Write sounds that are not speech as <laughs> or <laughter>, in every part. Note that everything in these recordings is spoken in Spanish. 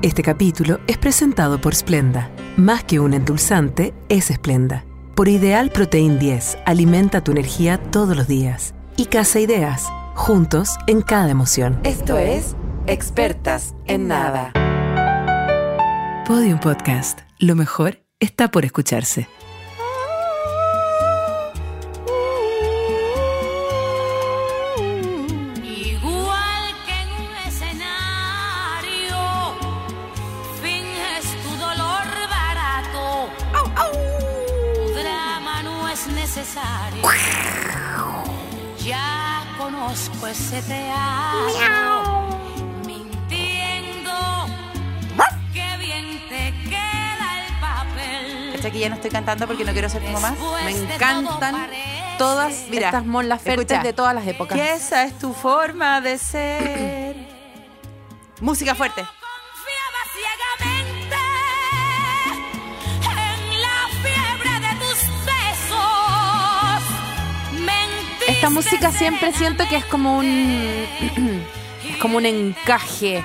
Este capítulo es presentado por Splenda. Más que un endulzante, es Splenda. Por Ideal Protein 10, alimenta tu energía todos los días. Y Casa Ideas, juntos en cada emoción. Esto es Expertas en Nada. Podium Podcast. Lo mejor está por escucharse. Quiero ser tu mamá. Me encantan todas Mira, estas Mon Lafertes escucha. de todas las épocas. Que esa es tu forma de ser. <clears throat> Música fuerte. Confiaba ciegamente en la fiebre de tus besos. Mentiste Esta música siempre siento que es como un <clears throat> es como un encaje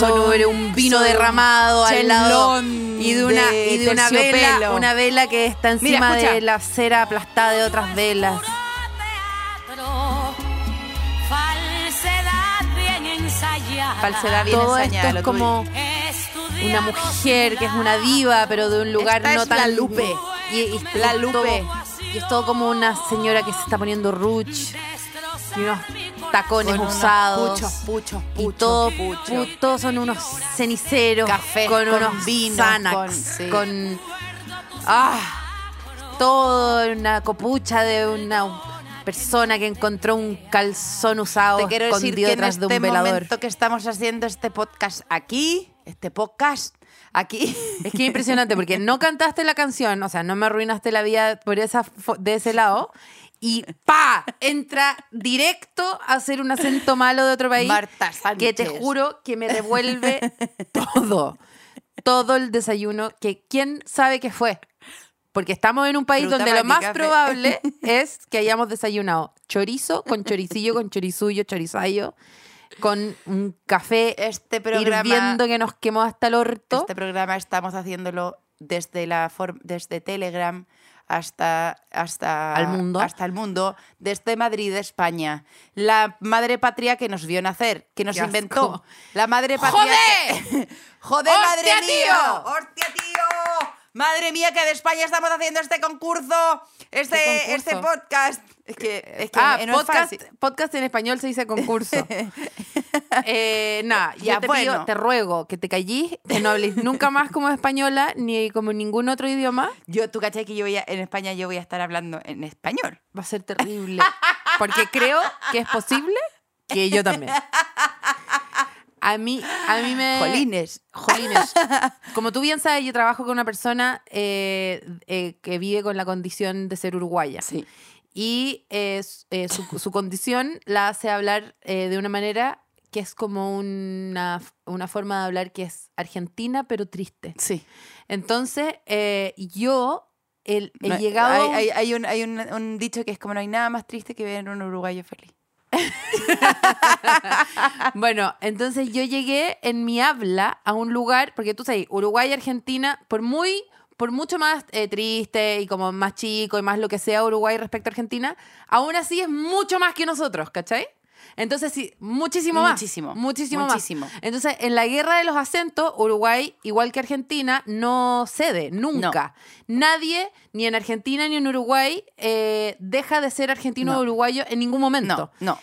sobre un vino sobre derramado al lado y de una de y de una vela, una vela que está encima de la cera aplastada de otras velas. falsedad bien Todo ensañada, esto es como una mujer que es una diva, pero de un lugar Esta no es tan la Lupe. Y, y- La Lupe. todo- y es todo como una señora que se está poniendo ruch y unos tacones Con unos usados. puchos, puchos, y todo, todos son unos ceniceros con, con unos vino, Xanax, con- sí. con ah, todo una copucha de una persona que encontró un calzón usado Te quiero decir escondido que en detrás de este un velador. momento que estamos haciendo este podcast aquí, este podcast aquí, Es que es impresionante porque no cantaste la canción, o sea, no me arruinaste la vida por esa de ese lado y pa entra directo a hacer un acento malo de otro país Marta Sánchez. que te juro que me devuelve todo, todo el desayuno que quién sabe qué fue. Porque estamos en un país Fruta, donde lo más café. probable es que hayamos desayunado chorizo con choricillo, con chorizuyo, chorizayo, con un café este programa, hirviendo que nos quemó hasta el orto. este programa estamos haciéndolo desde la desde Telegram hasta hasta Al mundo. hasta el mundo desde Madrid España la madre patria que nos vio nacer que nos Qué asco. inventó la madre patria que- joder <laughs> madre ¡Hostia, mía tío! hostia tío madre mía que de España estamos haciendo este concurso este ¿Qué concurso? este podcast es que es que ah, no es podcast, fácil. podcast en español se dice concurso. <laughs> eh, nada, Ya, te pido, bueno. te ruego que te callís, que no hables nunca más como española ni como ningún otro idioma. yo tú cachai que yo voy a- en España yo voy a estar hablando en español Va a ser terrible. Porque creo que es posible que yo también. <laughs> A mí, a mí me. Jolines. Jolines. <laughs> Como tú bien sabes, yo trabajo con una persona eh, eh, que vive con la condición de ser uruguaya. Sí. Y eh, eh, su, su condición la hace hablar eh, de una manera que es como una, una forma de hablar que es argentina, pero triste. Sí. Entonces, eh, yo el- he No, llegado... Hay, hay- hay un, hay un- un dicho que es como no hay nada más triste que ver un uruguayo feliz. <laughs> Bueno, entonces yo llegué en mi habla a un lugar, porque tú sabes, Uruguay y Argentina, por muy, por mucho más eh, triste y como más chico y más lo que sea Uruguay respecto a Argentina, aún así es mucho más que nosotros, ¿cachai? Entonces sí, muchísimo más. Muchísimo, Muchísimo, más. Entonces, en la guerra de los acentos, Uruguay, igual que Argentina, no cede, nunca. Nadie, ni en Argentina ni en Uruguay, eh, deja de ser argentino No. o uruguayo en ningún momento. No, no.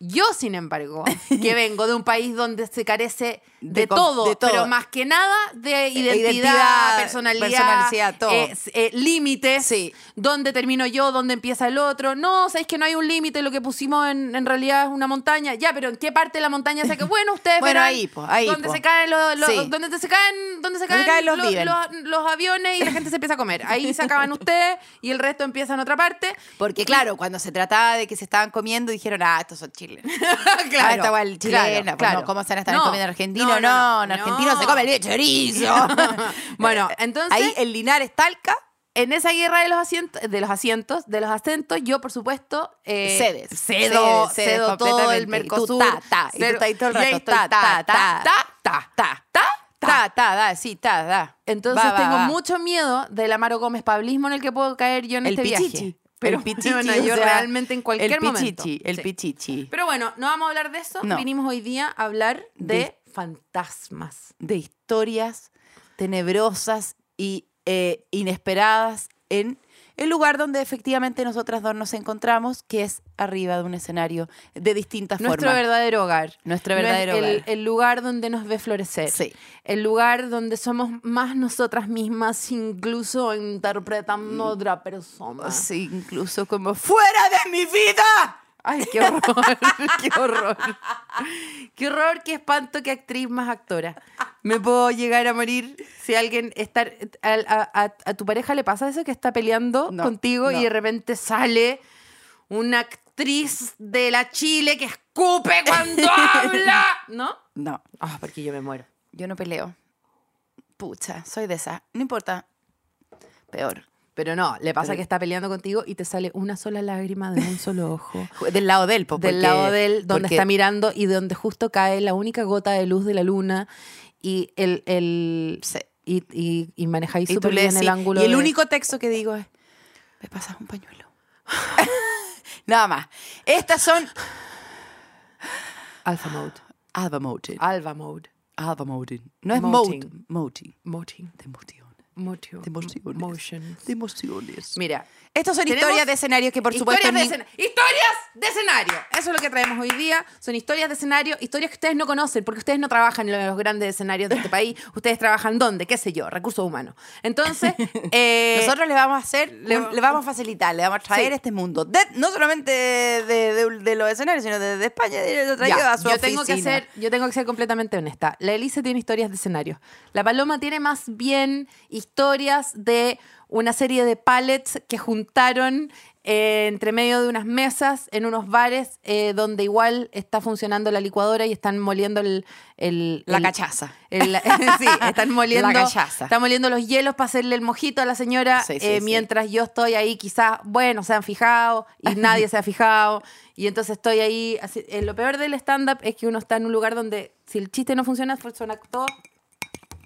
Yo, sin embargo, <laughs> que vengo de un país donde se carece de, todo, de todo. pero más que nada de identidad, identidad, personalidad, personalidad, todo. eh, eh, límites, Sí. dónde termino yo, dónde empieza el otro. No, sabéis que no hay un límite, lo que pusimos en, en realidad es una montaña. Ya, pero ¿en qué parte de la montaña se cae? Bueno, ustedes <laughs> Bueno, verán ahí, po, ahí, dónde po. se caen los, los- Sí. dónde se caen, dónde se Donde caen, caen los aviones y la gente se empieza a comer. Ahí se acaban <laughs> ustedes y el resto empieza en otra parte. Porque claro, cuando se trataba de que se estaban comiendo, dijeron, ah, estos son chilenos. <laughs> claro, Ah, esta igual chilena, pues, no, ¿cómo se van a estar No, comiendo argentino? no, No, no, en no. se come el chorizo. Bueno, entonces- Ahí el Linares Talca en esa guerra de los asientos, de los asientos, de los acentos, yo por supuesto eh, Cedes, cedo, cedo todo el Mercosur, ta, ta, y tú ahí todo el rato, ta, ta, ta, ta, ta, ta, ta, Tra, ta, da, sí, ta, da. Entonces Va, tengo va. mucho miedo del Amaro Gómez Pablismo en el que puedo caer yo en El este pichichi. viaje. Pero el pichichi, bueno, o yo sea, realmente en cualquier el momento. pichichi, el Sí. pichichi. Pero bueno, no vamos a hablar de eso. No. Vinimos hoy día a hablar de, De- fantasmas. de historias tenebrosas y eh, inesperadas en el lugar donde efectivamente nosotras dos nos encontramos, que es arriba de un escenario de distintas Nuestro formas. verdadero hogar. Nuestro No verdadero el, hogar. el lugar donde nos ve florecer. Sí. El lugar donde somos más nosotras mismas, incluso interpretando a otra persona. Sí, incluso como fuera de mi vida. Ay, qué horror, <laughs> qué horror. Qué horror, qué espanto, qué actriz más actora. Me puedo llegar a morir si alguien está... A, a- a- a tu pareja le pasa eso que está peleando No, contigo no. y de repente sale una actriz de la Chile que escupe cuando habla. <laughs> ¿No? No, Ah, porque yo me muero. yo no peleo. Pucha, soy de esa. No importa. Peor. Pero no, le pasa Pero- que está peleando contigo y te sale una sola lágrima de un solo ojo. <laughs> Del lado del porque- lado de él, donde porque- está mirando y de donde justo cae la única gota de luz de la luna y el, el y, y, y manejáis súper bien el ángulo. Y el de- único texto que digo es, me pasas un pañuelo. <laughs> Nada más. Estas son Alpha mode. Alba Mountain. Alpha mode. Alba Mountain. No es. Mountain. Mountain. Moting. De emoción. Motion. De emociones. Motions. De emociones. Mira. Estos son historias de escenarios que por historias supuesto... de ni- historias de escenario. Eso es lo que traemos hoy día. Son historias de escenario, historias que ustedes no conocen, porque ustedes no trabajan en los grandes escenarios de este país. Ustedes trabajan dónde, qué sé yo, recursos humanos. Entonces, <laughs> eh, Nosotros le vamos a hacer, le, vamos a facilitar, le vamos a traer Sí. este mundo. De- no solamente de, de- de los escenarios, sino de, España. Lo Ya, a su yo tengo que ser, yo tengo que ser completamente honesta. La Elise tiene historias de escenario. La Paloma tiene más bien historias de una serie de pallets que juntaron eh, entre medio de unas mesas en unos bares eh, donde igual está funcionando la licuadora y están moliendo el, el- La el- cachaza. el- <laughs> sí, están <laughs> moliendo, La cachaza. están moliendo los hielos para hacerle el mojito a la señora Sí, sí, eh, sí. mientras yo estoy ahí quizás, bueno, se han fijado y <laughs> nadie se ha fijado y entonces estoy ahí. así- lo peor del stand-up es que uno está en un lugar donde si el chiste no funciona, suena todo.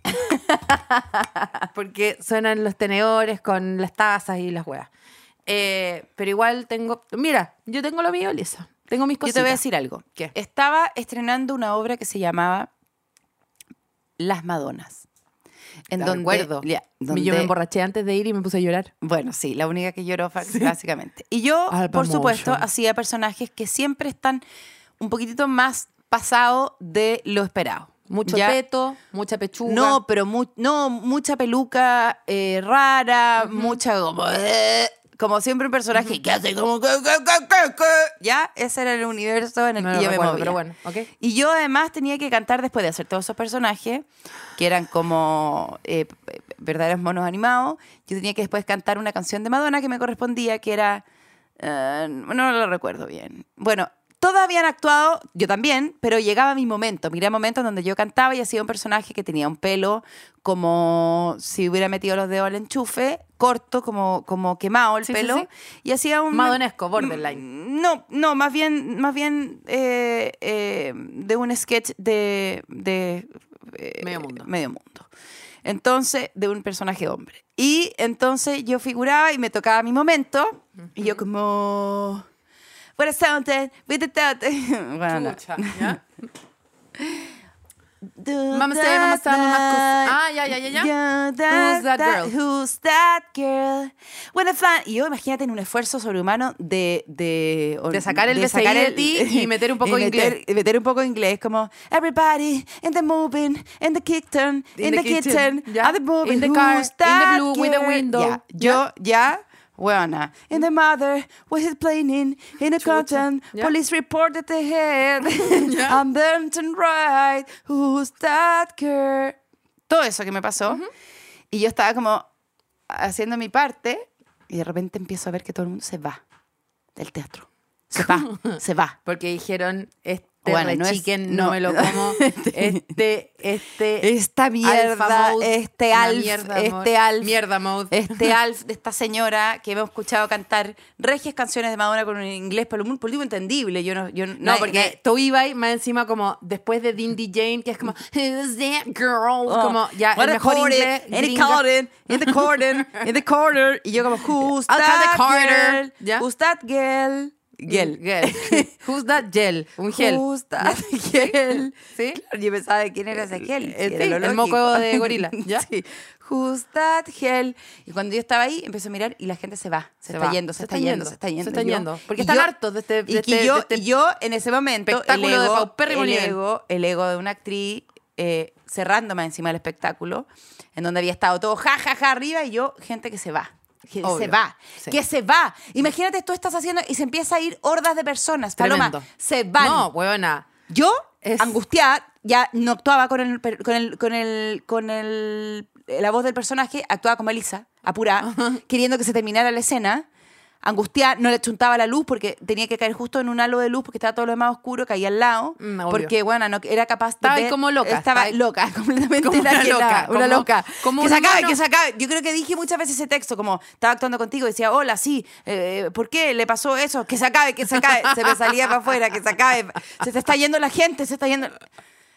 <laughs> Porque suenan los tenedores con las tazas y las huevas. Eh, pero igual tengo. Mira, yo tengo lo mío, Lisa. Tengo mis Yo cosas. te voy a decir algo. ¿Qué? Estaba estrenando una obra que se llamaba Las Madonas. En La donde, recuerdo. ya, Yo me donde- emborraché antes de ir y me puse a llorar. Bueno, sí, la única que lloró fa- básicamente. Y yo, Alba por supuesto, Motion. hacía personajes que siempre están un poquitito más pasados de lo esperado. Mucho Ya- peto, mucha pechuga. No, pero mu- no, mucha peluca eh, rara, mucha como... eh, como siempre un personaje que hace como... Ya, ese era el universo en el No que yo me movía. pero bueno, ok. Y yo además tenía que cantar después de hacer todos esos personajes, que eran como eh, verdaderos monos animados. Yo tenía que después cantar una canción de Madonna que me correspondía, que era... eh, no lo recuerdo bien. Bueno, todos habían actuado, yo también, pero llegaba mi momento. Miré momentos donde yo cantaba y hacía un personaje que tenía un pelo como si hubiera metido los dedos al enchufe, corto, como, como quemado el Sí, sí, pelo. sí. Y hacía un... Madonesco, borderline. No, no, más bien, más bien eh, eh, de un sketch de, de eh, Medio mundo. Medio mundo. Entonces, de un personaje hombre. Y entonces yo figuraba y me tocaba mi momento. Y yo como... What a sounded with the thought. <laughs> Bueno, no. Chucha, ¿ya? Mama say, mama say, mama cos- Ah, ya, ya, ya, ya. Who's that girl? Who's that girl? When I find- Y yo imagínate en un esfuerzo sobrehumano de... De, De sacar el de ti y <laughs> meter un poco de inglés. meter un poco de inglés, como Everybody in the moving, in the kitchen, in, the, kitchen, are the moving, In the car, in the blue, with the window. Yo, ya... Buena. In the mother, was it playing in, in the cotton, Ya. police reported the head, burnt and right, who's that girl? Todo eso que me pasó. Y yo estaba como haciendo mi parte y de repente empiezo a ver que todo el mundo se va del teatro. Se va, <laughs> se va. Porque dijeron, este Bueno, no es- chicken no, no. me lo como, este, este... Esta mierda, mode, este alf, mierda este mode, alf, Mierda mode. este alf de esta señora que hemos escuchado cantar regias canciones de Madonna con un inglés por un por último entendible. Yo no, yo No, porque tú ibas más encima como después de Dindy Jane, que es como Who's that girl? como ya Oh, el mejor inglés in the corner, in the corner, in the corner. Y yo como, <laughs> who's that corner. girl? ¿Ya? Who's that girl? Gel. <laughs> Gel. Who's that gel? Un gel. Who's <laughs> that gel? <laughs> ¿Sí? Claro, yo pensaba de quién era ese gel. Eh, sí, era el moco de gorila, ¿ya? Sí. Who's that gel? Y cuando yo estaba ahí, empecé a mirar y la gente se va. Se, está va. yendo, se, está yendo, se está yendo. Se está Y yo- yendo. Porque están yo- hartos de este, de y, que este- yo, de este y yo en ese momento, el espectáculo de ego, paupérrimo el, ego, el ego de una actriz eh, cerrándome encima del espectáculo, en donde había estado todo ja, ja, ja arriba y yo, gente que se va. Que se va, Sí. que se va. Imagínate, tú estás haciendo y se empieza a ir hordas de personas. Paloma, Tremendo. se van. No, huevona. Yo, Es- angustiada, ya no actuaba con el, con el, con el, con el, la voz del personaje, actuaba como Elisa, apurada, queriendo que se terminara la escena. Angustiada, no le chuntaba la luz porque tenía que caer justo en un halo de luz porque estaba todo lo demás oscuro, caía al lado. Mm, porque, bueno, no, era capaz de. Estaba ver- como loca, Estaba loca, <laughs> completamente como una loca, Una como- loca. como que se acabe, que se acabe. Yo creo que dije muchas veces ese texto, como estaba actuando contigo, decía, hola, sí, eh, ¿por qué le pasó eso? Que se acabe, que se acabe. Se me salía para afuera, que se acabe. Se te está yendo la gente, se está yendo.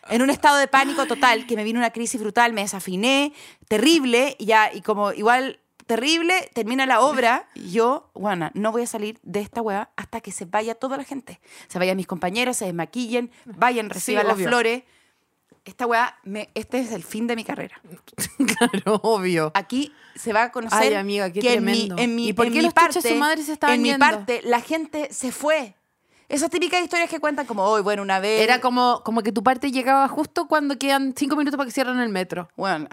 En un estado de pánico total, que me vino una crisis brutal, me desafiné, terrible, y ya, y como igual terrible, termina la obra, yo, bueno, no voy a salir de esta hueá hasta que se vaya toda la gente. Se vayan mis compañeros, se desmaquillen, vayan, reciban las obvio. flores. Esta weá, me, este es el fin de mi carrera. <laughs> Claro, obvio. Aquí se va a conocer Ay, amiga, qué que en mi, tremendo. en mi, ¿Y por en qué mi los parte, su madre se estaban en mi yendo? parte, la gente se fue. Esas típicas historias que cuentan como, hoy, bueno, una vez... Era como, como que tu parte llegaba justo cuando quedan cinco minutos para que cierren el metro. Bueno,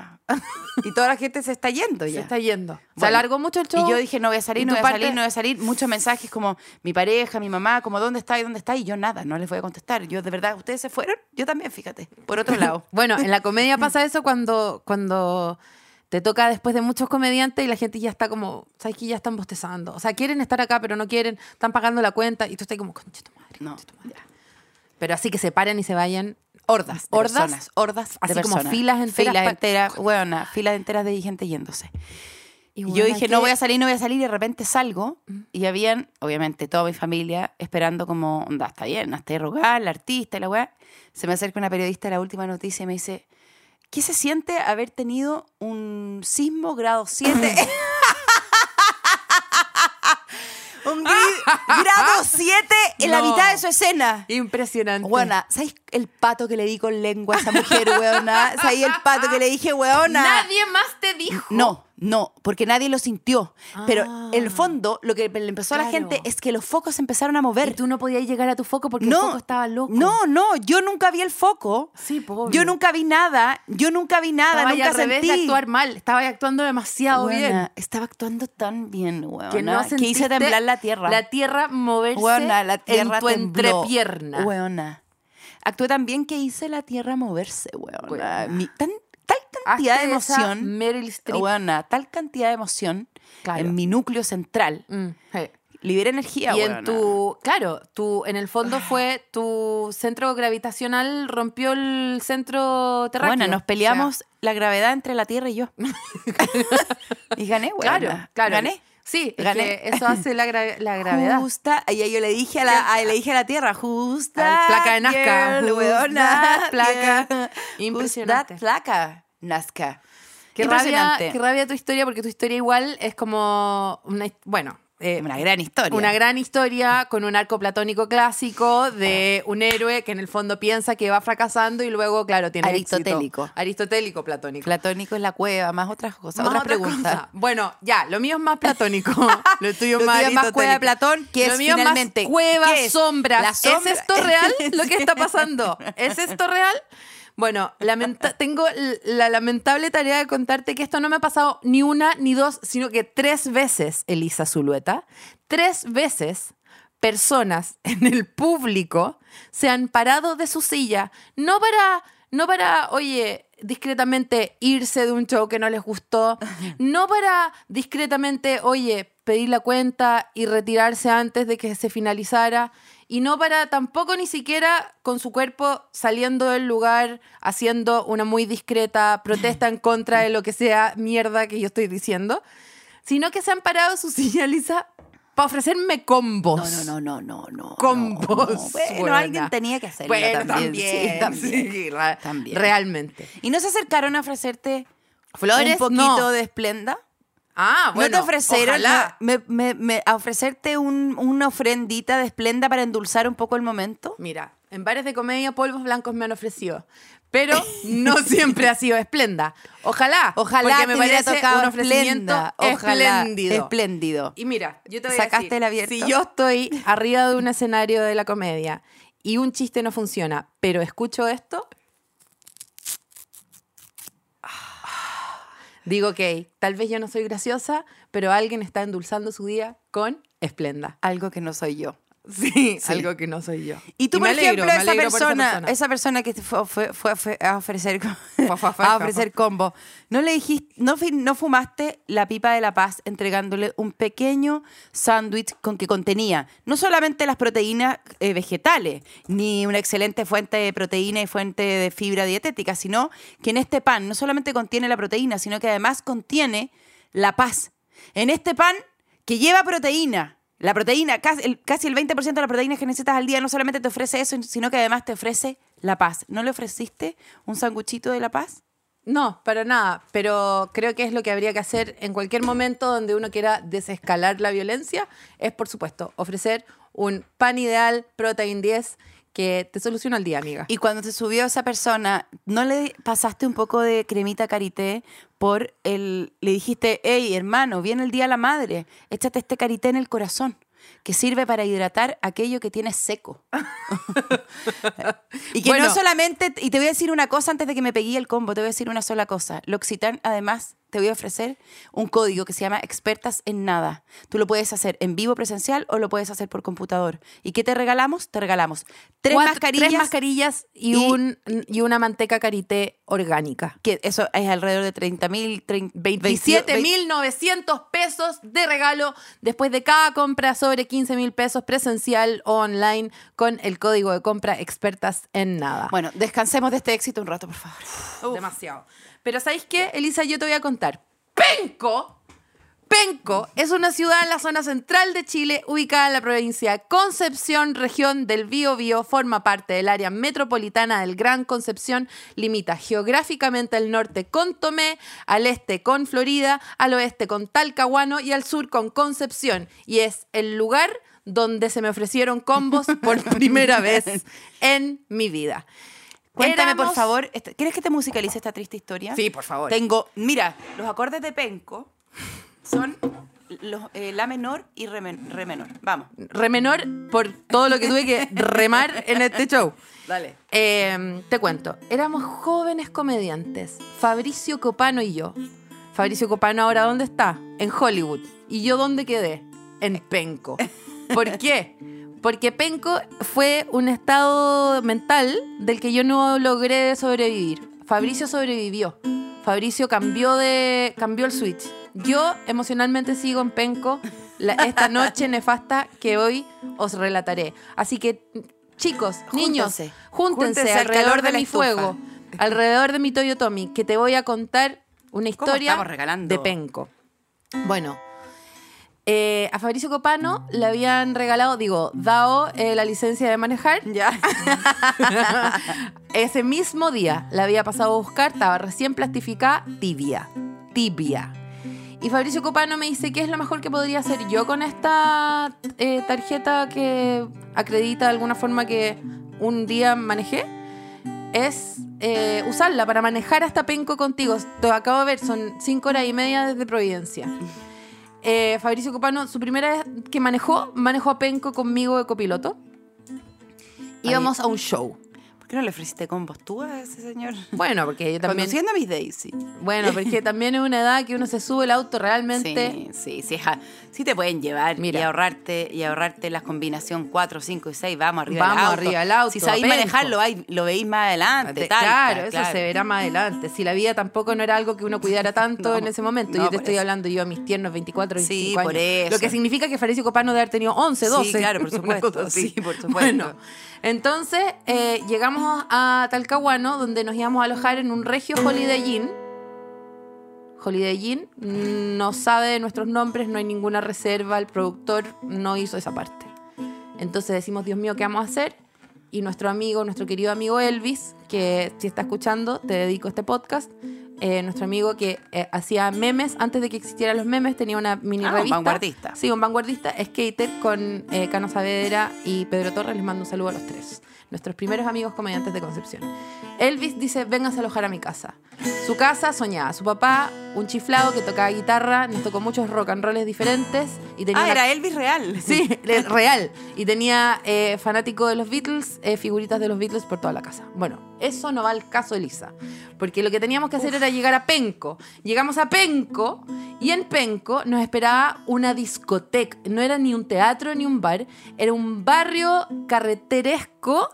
y toda la gente se está yendo ya. Se está yendo. Se Bueno, alargó mucho el show. Y yo dije, no voy a salir, ¿Y no voy a parte? salir, no voy a salir. Muchos mensajes como mi pareja, mi mamá, como ¿dónde está y dónde está? Y yo nada, no les voy a contestar. Yo, de verdad, ¿ustedes se fueron? Yo también, fíjate, por otro <laughs> lado. Bueno, en la comedia <laughs> pasa eso cuando, cuando te toca después de muchos comediantes y la gente ya está como, ¿sabes que Ya están bostezando. O sea, quieren estar acá, pero no quieren, están pagando la cuenta y tú estás como, concha tu madre. No, tu madre". Pero así que se paren y se vayan. hordas, de Hordas, personas, hordas, de así como filas enteras filas enteras, hueona, filas enteras de gente yéndose. Y bueno, yo dije, no voy a salir, no voy a salir, y de repente salgo, y habían, obviamente, toda mi familia esperando como, onda, está bien, hasta rogar, la artista la weá. Se me acerca una periodista de la última noticia y me dice, ¿qué se siente haber tenido un sismo grado 7? <laughs> un gri- grado 7 en la mitad de su escena. Impresionante. Buena, ¿sabes el pato que le di con lengua a esa mujer, weona? ¿Sabes el pato que le dije, weona? Nadie más te dijo. No, no, porque nadie lo sintió. Pero Ah. en el fondo, lo que le empezó a la gente es que los focos empezaron a Y mover. tú no podías llegar a tu foco porque no, el foco estaba loco. No, no, yo nunca vi el foco. Sí, po, obvio. Yo nunca vi nada, yo nunca vi nada, Estaba nunca al revés sentí. de actuar mal. Estaba actuando demasiado bien. Estaba actuando tan bien, weona, Que no que hice temblar la tierra. La tierra moverse Weona, la tierra en tu tembló. entrepierna. Weona. Actué tan bien que hice la tierra moverse, weona. Mi- tan, cantidad de emoción. Meryl Streep. Weona, tal cantidad de emoción Claro. en mi núcleo central. Mm, sí. Libera energía, Y en tu, claro, tu, en el fondo fue tu centro gravitacional rompió el centro terráqueo. Bueno, nos O peleamos sea, la gravedad entre la Tierra y yo. <laughs> y gané, weona. claro, claro. Gané. Sí, es Gané. que eso hace la, gra- la gravedad. Justa, y yo le dije a la, a- le dije a la Tierra, justa. Placa de Nazca. girl, weona, placa? Impresionante. Placa, Nazca. Qué rabia, qué rabia tu historia, porque tu historia igual es como una, bueno, eh, Una gran historia. una gran historia con un arco platónico clásico de un héroe que en el fondo piensa que va fracasando y luego, claro, tiene éxito. Aristotélico. Aristotélico platónico. Platónico es la cueva, más otras cosas. Más otras otra preguntas. Bueno, ya, lo mío es más platónico. <laughs> <laughs> lo tuyo Lo más tuyo es más cueva de. Platón, que lo es mío finalmente- más cueva, sombras. Sombra- ¿Es esto real lo que <laughs> está pasando? ¿Es esto real? Bueno, lamenta- tengo la lamentable tarea de contarte que esto no me ha pasado ni una ni dos, sino que tres veces, Elisa Zulueta, tres veces personas <laughs> en el público se han parado de su silla, no para, no para, oye, discretamente irse de un show que no les gustó, <laughs> no para discretamente, oye, pedir la cuenta y retirarse antes de que se finalizara. Y no para tampoco ni siquiera con su cuerpo saliendo del lugar, haciendo una muy discreta protesta en contra de lo que sea mierda que yo estoy diciendo, sino que se han parado su <laughs> silla lisa para ofrecerme combos. No, no, no, no, no. no, Combos, no. Bueno, buena. alguien tenía que hacerlo Bueno, también. también, Sí, también. sí, También. realmente. ¿Y no se acercaron a ofrecerte Flores, un poquito no. de esplenda? Ah, bueno, ¿No te ofrecieron ojalá. me- me- me- a ofrecerte un- una ofrendita de esplenda para endulzar un poco el momento? Mira, en bares de comedia polvos blancos me han ofrecido, pero no <laughs> siempre ha sido esplenda. Ojalá, Ojalá porque me parece tocado un ofrecimiento esplenda. Ojalá, espléndido. espléndido. Y mira, yo te voy a ¿Sacaste decir, el abierto? si yo estoy arriba de un escenario de la comedia y un chiste no funciona, pero escucho esto, digo, ok, tal vez yo no soy graciosa, pero alguien está endulzando su día con esplenda. Algo que no soy yo. Sí, algo que no soy yo. Y tú, por alegro, ejemplo, esa persona, esa persona que fue, fue- fue- fue a ofrecer, <laughs> Fue, fue, fue, a fue, ofrecer combo, ¿no le dijiste, no, no fumaste la pipa de la paz entregándole un pequeño sándwich con que contenía no solamente las proteínas eh, vegetales, ni una excelente fuente de proteína y fuente de fibra dietética, sino que en este pan no solamente contiene la proteína, sino que además contiene la paz. En este pan que lleva proteína, la proteína, casi el, casi el 20% de la proteína que necesitas al día no solamente te ofrece eso, sino que además te ofrece la paz. ¿No le ofreciste un sanguchito de la paz? No, para nada, pero creo que es lo que habría que hacer en cualquier momento donde uno quiera desescalar la violencia, es por supuesto ofrecer un pan ideal, Protein 10, que te soluciona el día, amiga. Y cuando te subió esa persona, ¿no le pasaste un poco de cremita karité por el... Le dijiste, hey, hermano, viene el Día de la Madre, échate este karité en el corazón, que sirve para hidratar aquello que tienes seco. <laughs> y que Bueno. no solamente... Y te voy a decir una cosa antes de que me pegué el combo, te voy a decir una sola cosa. L'Occitane, además, te voy a ofrecer un código que se llama Expertas en Nada. Tú lo puedes hacer en vivo presencial o lo puedes hacer por computador. ¿Y qué te regalamos? Te regalamos tres Cuatro- mascarillas. tres mascarillas y, y- un, y una manteca karité orgánica. que eso es alrededor de 30 mil, 27.900 pesos de regalo después de cada compra sobre 15 mil pesos presencial o online con el código de compra expertas en nada. Bueno, descansemos de este éxito un rato, por favor. Demasiado. Pero ¿sabéis qué, Elisa? Yo te voy a contar. Penco. Penco es una ciudad en la zona central de Chile, ubicada en la provincia de Concepción, región del Biobío, forma parte del área metropolitana del Gran Concepción, limita geográficamente al norte con Tomé, al este con Florida, al oeste con Talcahuano y al sur con Concepción. Y es el lugar donde se me ofrecieron combos por <laughs> primera vez en mi vida. Cuéntame, por favor, esta- ¿quieres que te musicalice esta triste historia? Sí, por favor. Tengo, mira, los acordes de Penco son los, eh, La menor y re, men- re menor. Vamos. re menor por todo lo que tuve que remar en este show. Dale. Eh, te cuento, éramos jóvenes comediantes, Fabricio Copano y yo. Fabricio Copano ahora ¿dónde está? En Hollywood. ¿Y yo dónde quedé? En Penco. ¿Por qué? Porque Penco fue un estado mental del que yo no logré sobrevivir. Fabricio sobrevivió. Fabricio cambió de cambió el switch. Yo emocionalmente sigo en Penco la- esta <laughs> noche nefasta que hoy os relataré. Así que chicos, niños, Júntense. júntense, Júntense al alrededor de, mi estufa. fuego, <laughs> alrededor de mi Toyotomi, que te voy a contar una ¿Cómo historia de Penco. Bueno, eh, a Fabricio Copano le habían regalado, digo, dado eh, la licencia de manejar. Ya. <laughs> Ese mismo día la había pasado a buscar, estaba recién plastificada, tibia. Tibia. Y Fabricio Copano me dice, ¿qué es lo mejor que podría hacer yo con esta eh, tarjeta que acredita de alguna forma que un día manejé? Es eh, usarla para manejar hasta Penco contigo. Te acabo de ver, son cinco horas y media desde Providencia. Eh, Fabricio Copano, su primera vez que manejó, manejó a Penco conmigo de copiloto. Íbamos a un show. qué no le ofreciste combos tú a ese señor? Bueno, porque yo también... Conduciendo a mis Daisy. Bueno, porque también es una edad que uno se sube el auto realmente... Sí, sí, sí, sí te pueden llevar Mira. y ahorrarte y ahorrarte la combinación 4, 5 y 6, vamos arriba Vamos del auto. arriba del auto, Si sabéis penco. manejarlo, ahí lo veis más adelante, tal, claro, tal, eso claro. se verá más adelante. Si la vida tampoco no era algo que uno cuidara <laughs> tanto No, en ese momento. no, yo te por estoy eso. hablando yo a mis tiernos 24, Sí, 25 por años. eso. Lo que significa que Fabricio Copano debe haber tenido 11, Sí, 12. claro, <laughs> por supuesto, sí, por supuesto. Bueno, entonces eh, llegamos a Talcahuano, donde nos íbamos a alojar en un regio Holiday Inn. Holiday Inn no sabe de nuestros nombres, no hay ninguna reserva, el productor no hizo esa parte. Entonces decimos, Dios mío, ¿qué vamos a hacer? Y nuestro amigo, nuestro querido amigo Elvis, que si está escuchando, te dedico este podcast. eh, nuestro amigo que eh, hacía memes antes de que existieran los memes, tenía una mini Ah, un revista. vanguardista. Sí, un vanguardista, skater con eh, Cano Saavedra y Pedro Torres. Les mando un saludo a los tres. Nuestros primeros amigos comediantes de Concepción. Elvis dice, vengas a alojar a mi casa. Su casa soñaba. Su papá, un chiflado que tocaba guitarra, nos tocó muchos rock and rolls diferentes. Y tenía Ah, una- era Elvis real. <laughs> Sí, <laughs> real. Y tenía eh, fanático de los Beatles, eh, figuritas de los Beatles por toda la casa. Bueno, eso no va al caso, Elisa. Porque lo que teníamos que hacer era llegar a Penco. Llegamos a Penco y en Penco nos esperaba una discoteca. No era ni un teatro ni un bar. Era un barrio carreteresco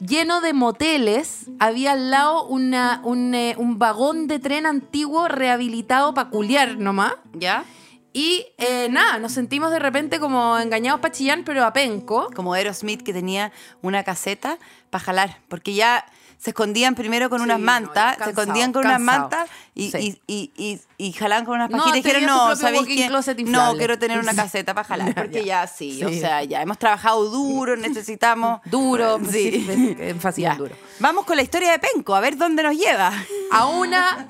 lleno de moteles. Había al lado una, un, eh, un vagón de tren antiguo rehabilitado para culiar nomás. ¿Ya? Y eh, nada, nos sentimos de repente como engañados para Chillán, pero a penco. Como Aerosmith que tenía una caseta para jalar, porque ya se escondían primero con Sí, unas no, mantas, se escondían con unas mantas y, Sí. y, y, y, jalaban con unas No, pajitas y dijeron, no, ¿sabéis No, inflable". quiero tener una <laughs> caseta para jalar, porque ya. sí, <laughs> o sea, ya hemos trabajado duro, <laughs> necesitamos... Duro, sí. Ya. duro. Vamos con la historia de Penco, a ver dónde nos lleva. A una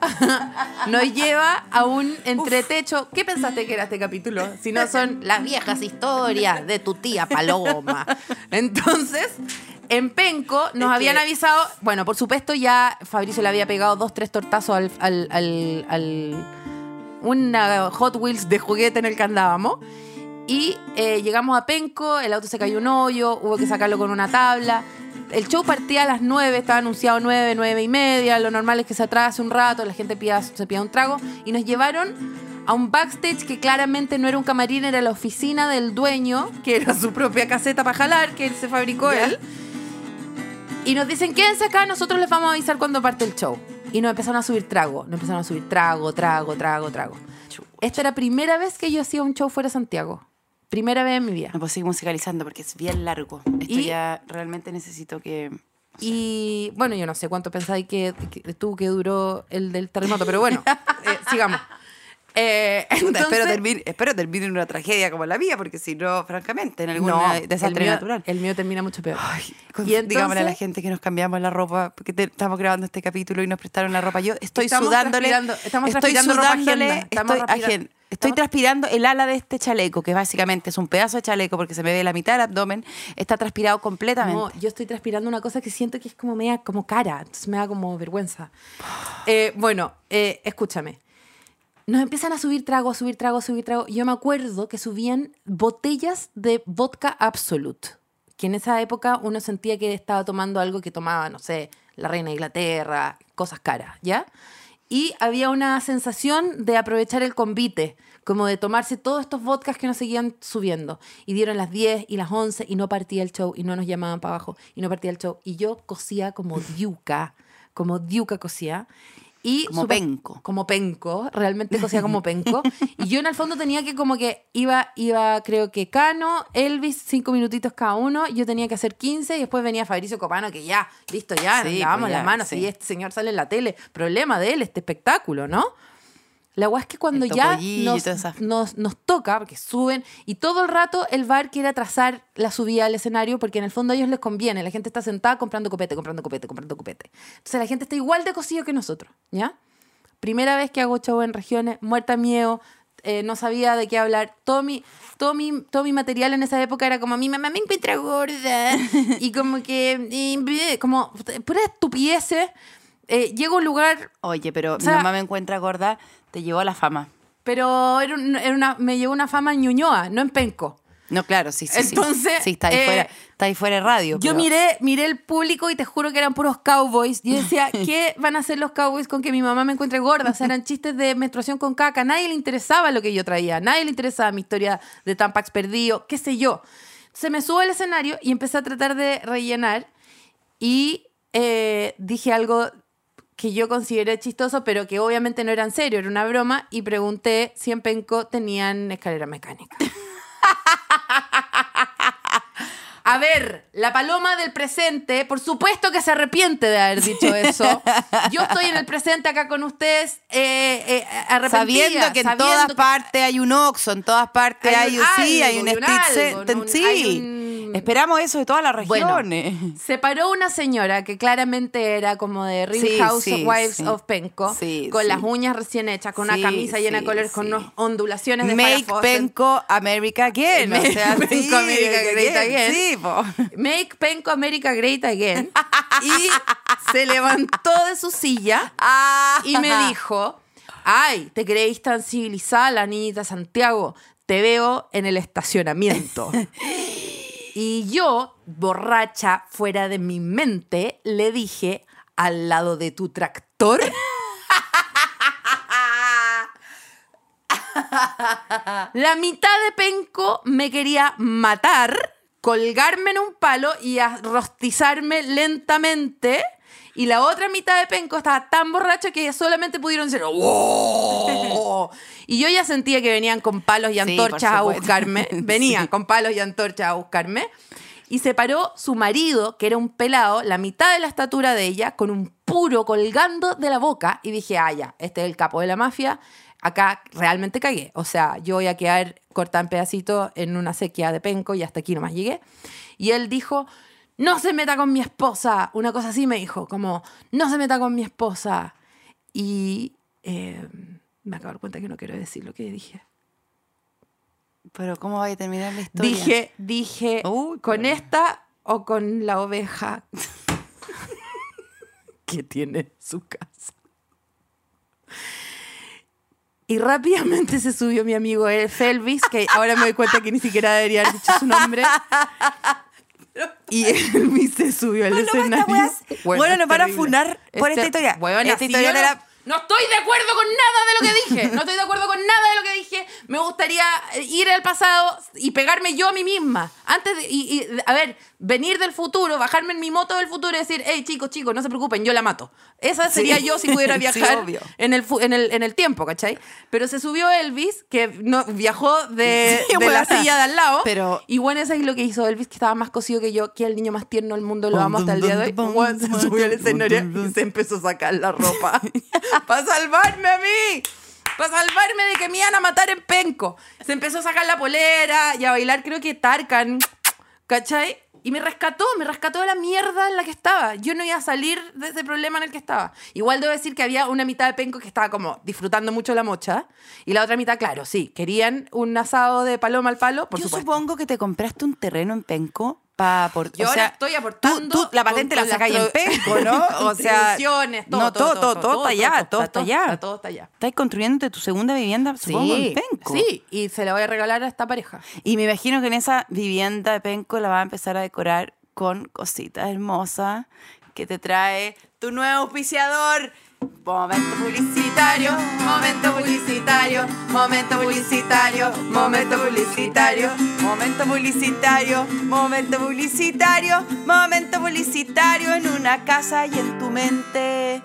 nos lleva a un entretecho. ¿Qué pensaste que era este capítulo? Si no son las viejas historias de tu tía Paloma. Entonces, en Penco nos Es habían que- avisado. Bueno, por supuesto, ya Fabricio le había pegado dos, tres tortazos al. al, al- al- una Hot Wheels de juguete en el que andábamos. Y eh, llegamos a Penco, el auto se cayó un hoyo, hubo que sacarlo con una tabla. El show partía a las 9, estaba anunciado 9, 9 y media. Lo normal es que se atrase un rato, la gente pida, se pida un trago. Y nos llevaron a un backstage que claramente no era un camarín, era la oficina del dueño, que era su propia caseta para jalar, que él se fabricó Ya. él. Y nos dicen, quédense acá, nosotros les vamos a avisar cuando parte el show. Y nos empezaron a subir trago, nos empezaron a subir trago, trago, trago, trago. Esta era la primera vez que yo hacía un show fuera de Santiago. Primera vez en mi vida. No puedo seguir musicalizando porque es bien largo. Esto Y- ya realmente necesito que... Y bueno, yo no sé cuánto pensáis que, que tuvo que duró el del terremoto, pero bueno, <laughs> eh, sigamos. Eh, <laughs> entonces- espero, termine, espero termine en una tragedia como la mía, porque si no, francamente, en algún no, el desastre mío, natural. el mío termina mucho peor. Ay, con- Y entonces- digámosle a la gente que nos cambiamos la ropa, porque te- estamos grabando este capítulo y nos prestaron la ropa. Yo estoy Estamos sudándole. transpirando- estamos estoy sudándole. estamos estoy, transpirando el ala de este chaleco, que básicamente es un pedazo de chaleco porque se me ve la mitad del abdomen. Está transpirado completamente. No, yo estoy transpirando una cosa que siento que es como media como cara, entonces me da como vergüenza. Eh, bueno, eh, escúchame. Nos empiezan a subir trago, a subir trago, a subir trago. Yo me acuerdo que subían botellas de vodka Absolute, que en esa época uno sentía que estaba tomando algo que tomaba, no sé, la reina de Inglaterra, cosas caras, ¿ya? Y había una sensación de aprovechar el convite, como de tomarse todos estos vodkas que nos seguían subiendo. Y dieron las 10 y las 11 y no partía el show y no nos llamaban para abajo y no partía el show. Y yo cosía como diuca, como diuca cosía. Y Como penco. Como penco, realmente cosía como penco. <laughs> y yo en el fondo tenía que como que iba, iba creo que Cano, Elvis, cinco minutitos cada uno. Yo tenía que hacer 15 y después venía Fabricio Copano que ya, listo, ya, Sí, nos lavamos pues ya, las manos sí. y este señor sale en la tele. Problema de él, este espectáculo, ¿no? La guay es que cuando ya nos, nos, nos toca, porque suben, y todo el rato el bar quiere atrasar la subida al escenario, porque en el fondo a ellos les conviene. La gente está sentada comprando copete, comprando copete, comprando copete. Entonces la gente está igual de cosido que nosotros, ¿ya? Primera vez que hago show en regiones, muerta miedo, eh, no sabía de qué hablar. Todo mi, todo, mi, todo mi material en esa época era como, mi mamá me encuentra gorda. <laughs> y como que, y, como, pura estupideces. Eh, llego a un lugar, Oye, pero sea- mi mamá me encuentra gorda, te llevó a la fama. pero era un- era una, me llevó una fama en Ñuñoa, no en Penco. No, claro, sí, sí. sí. Entonces, Sí, está ahí, eh, fuera, está ahí fuera de radio. Yo pero- miré, miré el público y te juro que eran puros cowboys. Yo decía, <laughs> ¿qué van a hacer los cowboys con que mi mamá me encuentre gorda? O sea, eran chistes de menstruación con caca. A nadie le interesaba lo que yo traía. A nadie le interesaba mi historia de Tampax perdido, qué sé yo. Se me subo al escenario y empecé a tratar de rellenar y eh, dije algo que yo consideré chistoso, pero que obviamente no era en serio, era una broma, y pregunté si en Penco tenían escalera mecánica. A ver, la paloma del presente, por supuesto que se arrepiente de haber dicho eso. Yo estoy en el presente acá con ustedes, eh, eh, arrepentida, Sabiendo que en sabiendo todas que- partes hay un Oxxo, en todas partes Hay hay, un un, sí, hay un un algo, sí. hay Esperamos eso de todas las Bueno, regiones. se paró una señora que claramente era como de Real Sí, Housewives sí, of Penco, Sí, con las uñas recién hechas, con una camisa llena de colores, con unas ondulaciones de Make. Penco America Again. Make o sea, <laughs> Penco America Great Again. Sí, po. <laughs> Make Penco America Great Again. <laughs> Y se levantó de su silla Ah. y me dijo, ay, te creéis tan civilizada la niñita Santiago, te veo en el estacionamiento. Y yo, borracha, fuera de mi mente, le dije, al lado de tu tractor. <laughs> La mitad de Penco me quería matar, colgarme en un palo y arrostizarme lentamente. Y la otra mitad de Penco estaba tan borracha que solamente pudieron decir "¡Wow!". <laughs> Y yo ya sentía que venían con palos y Sí, antorchas a buscarme. <laughs> Venían Sí. con palos y antorchas a buscarme. Y se paró su marido, que era un pelado, la mitad de la estatura de ella, con un puro colgando de la boca. Y dije, ah, ya, este es el capo de la mafia. Acá realmente cagué. O sea, yo voy a quedar cortada en pedacitos en una sequía de penco y hasta aquí nomás llegué. Y él dijo, no se meta con mi esposa. Una cosa así me dijo, como, no se meta con mi esposa. Y eh, me acabo de dar cuenta que no quiero decir lo que dije. Pero ¿cómo va a terminar la historia? Dije, dije, ¿con esta o con la oveja <laughs> que tiene su casa? Y rápidamente se subió mi amigo El Felvis, que ahora me doy cuenta que ni siquiera debería haber dicho su nombre. Y Elvis <laughs> se subió al escenario. bueno, nos van a funar por esta historia. Esta historia te la- no estoy de acuerdo con nada de lo que dije. No estoy de acuerdo con nada de lo que dije. Me gustaría ir al pasado y pegarme yo a mí misma. Antes de, y, y, a ver, venir del futuro, bajarme en mi moto del futuro y decir, hey, chicos, chicos, no se preocupen, yo la mato. Esa sería yo si pudiera <laughs> viajar en, el, en, el, en el tiempo, ¿cachai? Pero se subió Elvis, que no, viajó de, Sí, <laughs> de la silla de al lado. Pero- Y bueno, eso es lo que hizo Elvis, que estaba más cosido que yo, que el niño más tierno del mundo, lo amo hasta el día de hoy. Se subió al escenario y se empezó a sacar la ropa. <laughs> <laughs> ¡Para salvarme a mí! Para salvarme de que me iban a matar en penco. Se empezó a sacar la polera y a bailar, creo que Tarkan. ¿Cachai? Y me rescató, me rescató de la mierda en la que estaba. Yo no iba a salir de ese problema en el que estaba. Igual debo decir que había una mitad de penco que estaba como disfrutando mucho la mocha. Y la otra mitad, claro, sí, querían un asado de paloma al palo, por Yo supuesto. supongo que te compraste un terreno en Penco para por, Yo o ahora sea, estoy aportando Tú, tú la patente con la sacáis en Penco, ¿no? O sea, todo, no, todo, todo, todo, está allá, todo está allá. Todo está allá. Estás construyendo tu segunda vivienda, supongo, en Penco. sí, y se la voy a regalar a esta pareja. Y me imagino que en esa vivienda de Penco la vas a empezar a decorar con cositas hermosas que te trae tu nuevo auspiciador. Momento publicitario, momento publicitario, momento publicitario, momento publicitario, momento publicitario, momento publicitario, momento publicitario en una casa y en tu mente.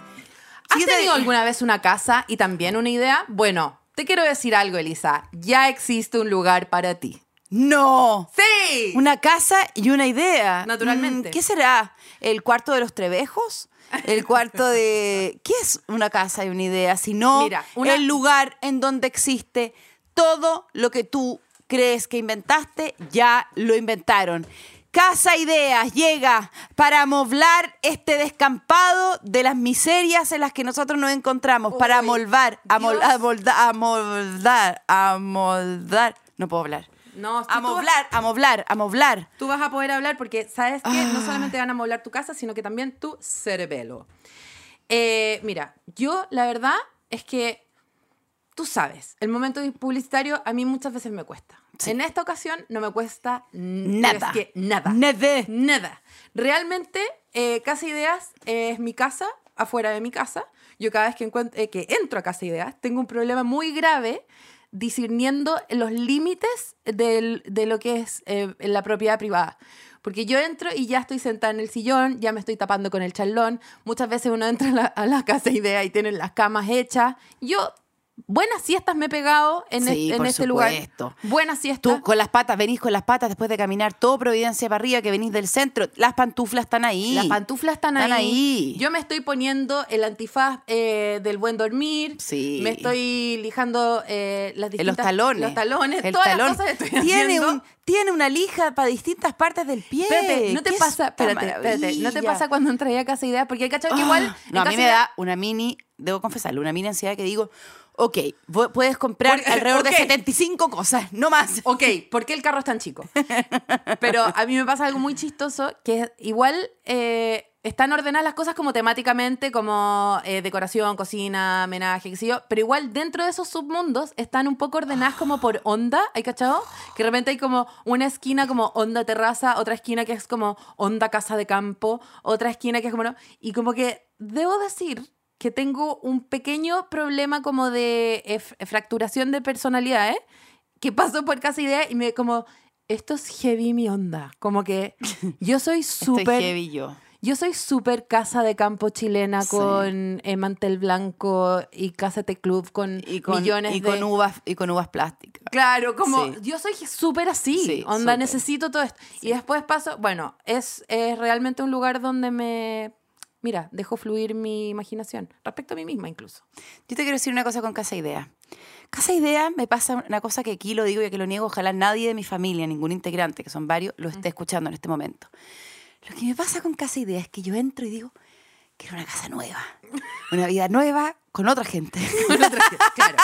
¿Has Fíjate- tenido alguna vez una casa y también una idea? Bueno, te quiero decir algo, Elisa. Ya existe un lugar para ti. No. ¡Sí! Una casa y una idea. Naturalmente. Mm, ¿Qué será? ¿El cuarto de los Trevejos? ¿El cuarto de... ¿Qué es una casa y una idea? Si no, Mira, una- el lugar en donde existe todo lo que tú crees que inventaste, ya lo inventaron. Casa Ideas llega para amoblar este descampado de las miserias en las que nosotros nos encontramos, para amolvar, amol- amoldar, amoldar, amoldar. No puedo hablar. No, tú vas- Amoblar, amoblar, amoblar. Tú vas a poder hablar porque, ¿sabes? Ah. No solamente van a amoblar tu casa, sino que también tu cerebelo. Eh, mira, yo la verdad es que tú sabes, el momento publicitario a mí muchas veces me cuesta. Sí. En esta ocasión no me cuesta Nada. es que nada. Nada. Nada. Realmente, eh, Casa Ideas es mi casa, afuera de mi casa. Yo cada vez que, encuent- eh, que entro a Casa Ideas tengo un problema muy grave discerniendo los límites del- de lo que es eh, la propiedad privada. Porque yo entro y ya estoy sentada en el sillón, ya me estoy tapando con el charlón. Muchas veces uno entra a la, a la casa idea y tienen las camas hechas. Yo, buenas siestas me he pegado en, Sí, es- en por este lugar. Buenas siestas. Tú con las patas, venís con las patas después de caminar todo Providencia para arriba, que venís del centro. Las pantuflas están ahí. Las pantuflas están, Están ahí. ahí. Yo me estoy poniendo el antifaz eh, del buen dormir. Sí. Me estoy lijando eh, las distintas... los talones. Los talones. El todas talón. las cosas que estoy tiene, haciendo. un, tiene una lija para distintas partes del pie. Espérate, ¿no te ¡Qué pasa? Espérate, espérate. ¿No te pasa cuando entras a Casa Idea? Porque hay cachado que Ah, igual... No, a mí me da una mini, debo confesarlo, una mini ansiedad que digo, ok, puedes comprar Porque- alrededor ok. de 75 cosas, no más. Ok, ¿por qué el carro es tan chico? <laughs> Pero a mí me pasa algo muy chistoso, que igual eh, están ordenadas las cosas como temáticamente, como eh, decoración, cocina, homenaje, qué sé yo, pero igual dentro de esos submundos están un poco ordenadas como por onda, ¿hay cachado? Que de repente hay como una esquina como onda terraza, otra esquina que es como onda casa de campo, otra esquina que es como... no- Y como que debo decir que tengo un pequeño problema como de eh, fracturación de personalidad, ¿eh? que paso por casa idea y me como esto es heavy mi onda como que <laughs> yo soy súper heavy yo. yo soy súper casa de campo chilena Sí. con eh, mantel blanco y casete club con, Y con, millones y de con uvas y con uvas plásticas. Claro, como Sí. yo soy súper así, Sí, onda, súper. necesito todo esto. Y después paso, bueno, es, es realmente un lugar donde me, mira, dejo fluir mi imaginación, respecto a mí misma incluso. Yo te quiero decir una cosa con Casa Idea. Casa Idea me pasa una cosa que aquí lo digo y que lo niego, ojalá nadie de mi familia, ningún integrante, que son varios, lo esté escuchando en este momento. Lo que me pasa con Casa Idea es que yo entro y digo, quiero una casa nueva, una vida nueva con otra gente. <laughs> claro.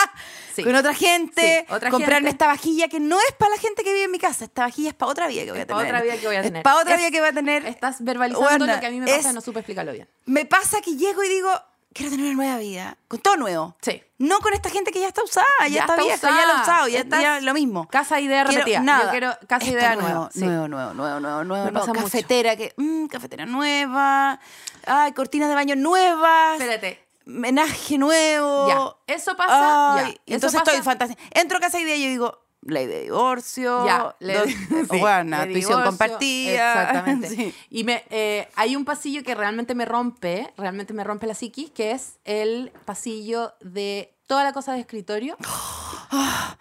Sí. Con otra gente, Sí, otra comprarme gente. esta vajilla que no es para la gente que vive en mi casa, esta vajilla es para otra vida que voy a Es tener. otra vida que voy a tener. Es para otra vida que voy a tener. Estás verbalizando Buena, lo que a mí me pasa, es- no supe explicarlo bien. Me pasa que llego y digo, quiero tener una nueva vida, con todo nuevo. Sí. No con esta gente que ya está usada, ya, Ya está, está vieja, ya lo usada. usado, ya, ya lo mismo. Casa idea Quiero repetida. nada. Yo quiero casa Esto idea nuevo, nueva. Sí. nuevo, nuevo, nuevo, nuevo, nuevo, nuevo. pasa mucho. Cafetera que, mm, cafetera nueva, ay, cortinas de baño nuevas, Espérate. Menaje nuevo. Ya, eso pasa, Ay, ya, eso entonces estoy fantástico. Entro a casa y día y yo digo, ley de divorcio, Ya, le- dos- <laughs> sí, bueno, tuición divorcio, compartida. Exactamente. <laughs> Sí. Y me, eh, hay un pasillo que realmente me rompe, realmente me rompe la psiquis, que es el pasillo de toda la cosa de escritorio. <gasps> <gasps>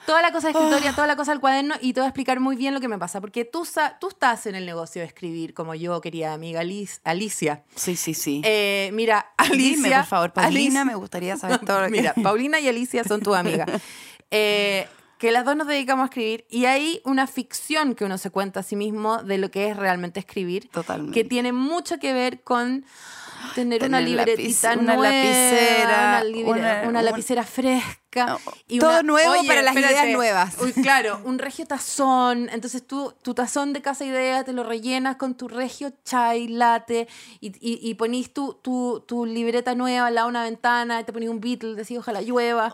toda la cosa de escritorio, toda la cosa del cuaderno, y te voy a explicar muy bien lo que me pasa. Porque tú, tú estás en el negocio de escribir, como yo, querida amiga Alicia. Sí, sí, sí. Eh, mira, Alicia. Dime, por favor, Paulina, Alicia- me gustaría saber todo. lo <laughs> que- Mira, <laughs> Paulina y Alicia son tu amiga. <laughs> Eh, que las dos nos dedicamos a escribir y hay una ficción que uno se cuenta a sí mismo de lo que es realmente escribir. Totalmente. Que tiene mucho que ver con tener, una libretita una lapicera, una, libre- una- una un- lapicera fresca. Y todo una- nuevo Oye, para las ideas nuevas. Uy, claro, un regio tazón. Entonces tú, tu tazón de casa idea te lo rellenas con tu regio chai latte y, y, y ponís tu, tu, tu libreta nueva al lado de una ventana y te ponís un Beatle, decís ojalá llueva.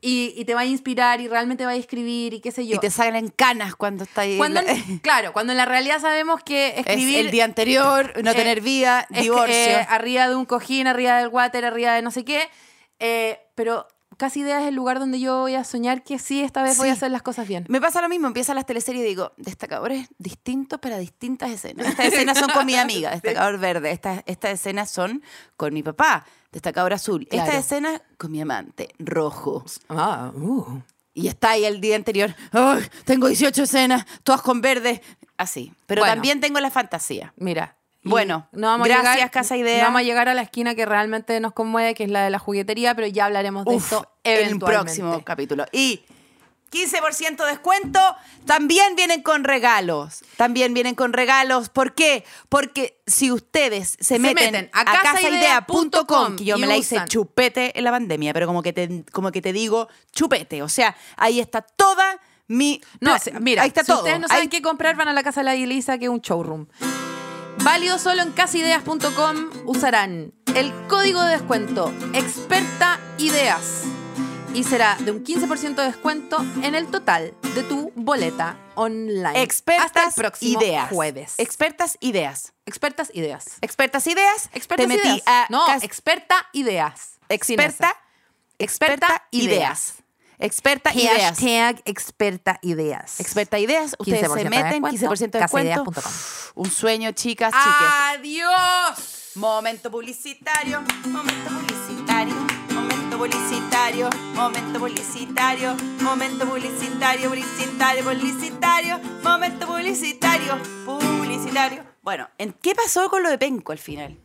Y, y te va a inspirar y realmente va a escribir y qué sé yo. Y te salen en canas cuando está ahí. Cuando, la- claro, cuando en la realidad sabemos que <laughs> es escribir el día anterior, no eh, tener vida, es que, divorcio. eh, arriba de un cojín, arriba del water, arriba de no sé qué. Eh, pero casi idea es el lugar donde yo voy a soñar que sí, esta vez voy a hacer las cosas bien. Me pasa lo mismo, empiezan las teleseries y digo, destacadores distintos para distintas escenas. <laughs> Estas escenas son con mi amiga, destacador verde. Estas, estas escenas son con mi papá, destacador azul. Claro. Estas escenas con mi amante, rojo. Ah, uh. Y está ahí el día anterior, ¡ay! tengo 18 escenas, todas con verde. Así. Pero Bueno. también tengo la fantasía. Mira. Bueno, no vamos a gracias, llegar- Casa Idea. No vamos a llegar a la esquina que realmente nos conmueve, que es la de la juguetería, pero ya hablaremos de Uf, esto en el próximo capítulo. Y 15% descuento, también vienen con regalos. También vienen con regalos. ¿Por qué? Porque si ustedes se, Se meten, meten a a casaidea.com que yo me la hice usan- chupete en la pandemia, pero como que te, como que te digo chupete. O sea, ahí está toda mi... No, mira, ahí está si todo. ustedes no saben Ahí- qué comprar, van a la casa de la Elisa, que es un showroom. Válido solo en casaideas.com. Usarán el código de descuento Experta Ideas. y será de un 15% de descuento en el total de tu boleta online. Expertas Hasta el próximo ideas. jueves. Expertas ideas. expertas ideas. Expertas ideas. Expertas Te metí ideas. a no, experta ideas. Experta. Experta ideas. Experta ideas. Hashtag experta ideas. Experta ideas. Ustedes 15% se meten, descuento, 15% de descuento. Un sueño, chicas, chiques. ¡Adiós! Momento publicitario, momento publicitario, momento publicitario, momento publicitario, momento publicitario, publicitario, publicitario, momento publicitario, publicitario. Bueno, ¿en qué pasó con lo de Penco al final?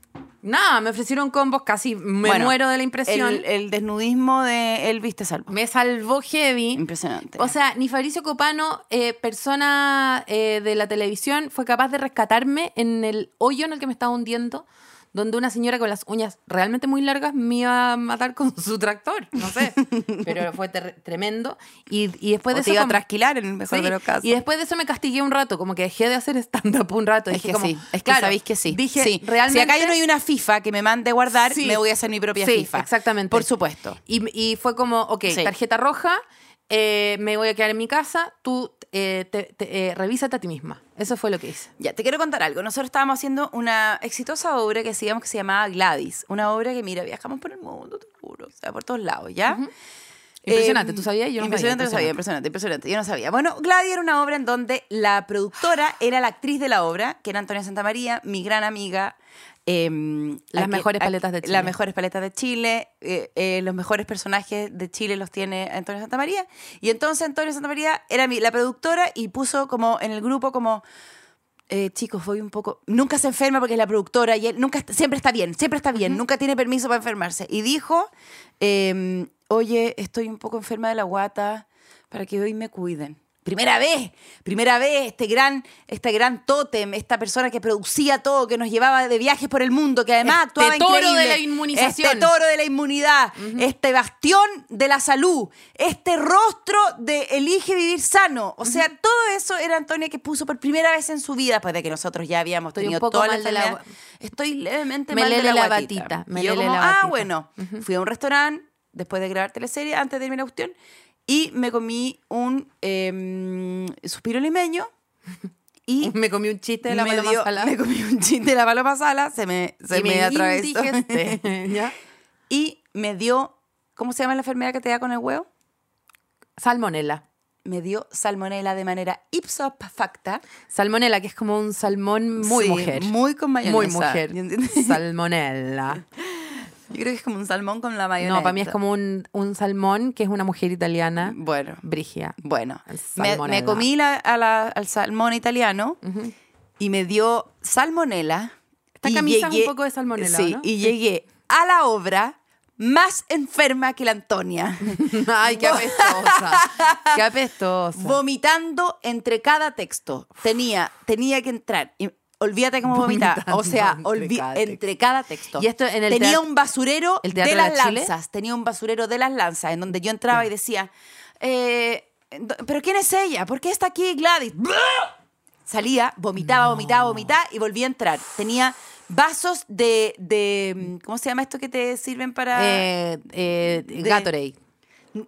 Nada, me ofrecieron combos, casi me Bueno, muero de la impresión. El, el desnudismo de Elvis te salvó. Me salvó heavy. Impresionante. O sea, ni Fabricio Copano, eh, persona eh, de la televisión, fue capaz de rescatarme en el hoyo en el que me estaba hundiendo, donde una señora con las uñas realmente muy largas me iba a matar con <laughs> su tractor. No sé. Pero fue tremendo. Y, y después o de te eso. iba a trasquilar en el mejor Sí, de los casos. Y después de eso me castigué un rato, como que dejé de hacer stand-up un rato. es Dije que como, sí, es que claro, sabéis que sí. Dije, sí. realmente. Si acá yo no hay una FIFA que me mande guardar, Sí. me voy a hacer mi propia FIFA. exactamente. Por supuesto. Y, y fue como, ok, tarjeta roja, eh, me voy a quedar en mi casa, tú eh, te- te- eh, revísate a ti misma. Eso fue lo que hice. Ya, te quiero contar algo. Nosotros estábamos haciendo una exitosa obra que hacíamos que se llamaba Gladys. Una obra que, mira, viajamos por el mundo, te juro. O sea, por todos lados, ¿ya? Impresionante, Eh, ¿tú sabías? Yo no impresionante, sabía, sabía, impresionante, impresionante. Yo no sabía. Bueno, Gladys era una obra en donde la productora era la actriz de la obra, que era Antonia Santamaría, mi gran amiga. Em, Las mejores paletas de Chile. Las mejores paletas de Chile. eh, eh, los mejores personajes de Chile los tiene Antonia Santamaría. Y entonces Antonia Santamaría era mi- la productora y puso como en el grupo como eh, chicos, voy un poco. Nunca se enferma porque es la productora y él nunca siempre está bien, siempre está bien, nunca tiene permiso para enfermarse. Y dijo: eh, Oye, estoy un poco enferma de la guata para que hoy me cuiden. Primera vez, primera vez, este gran, este gran tótem, esta persona que producía todo, que nos llevaba de viajes por el mundo, que además Este actuaba toro increíble. de la inmunización. Este toro de la inmunidad, este bastión de la salud, este rostro de elige vivir sano. O sea, todo eso era Antonia que puso por primera vez en su vida, después de que nosotros ya habíamos Estoy un tenido poco toda la de la. Estoy levemente Me mal de lele la, batita, me yo lele como, la ah, batita". bueno. Fui a un restaurante después de grabar teleserie, antes de irme a la cuestión, y me comí un em, suspiro limeño y <laughs> Me comí un chiste de la me, paloma dio- salada. me comí un chiste de la paloma sala, se me, se y me, atravesó. indigesté. <laughs> ¿Ya? y me dio, ¿cómo se llama la enfermedad que te da con el huevo? Salmonela. Me dio salmonela de manera ipso facta. Salmonela, que es como un salmón muy Sí, mujer. Muy con mayonesa. Muy mujer. ¿entiendes? <laughs> Yo creo que es como un salmón con la mayonesa. No, para mí es como un, un salmón que es una mujer italiana. Bueno, Brigia. bueno. Me, me comí la- a la- al salmón italiano y me dio salmonela. Esta y camisa es un llegué- poco de salmonela, Sí, ¿no? y llegué a la obra más enferma que la Antonia. <laughs> Ay, qué apestosa. <laughs> qué apestosa. vomitando entre cada texto. Tenía, tenía que entrar. Olvídate cómo vomitar. O sea, entre cada texto. entre cada texto. Y esto en el tenía un basurero ¿El de las de Chile? lanzas. Tenía un basurero de las lanzas en donde yo entraba y decía, eh, ¿pero quién es ella? ¿Por qué está aquí Gladys? Salía, vomitaba, vomitaba, vomitaba y volvía a entrar. Tenía vasos de, de ¿cómo se llama esto que te sirven para...? Eh, eh, Gatorade.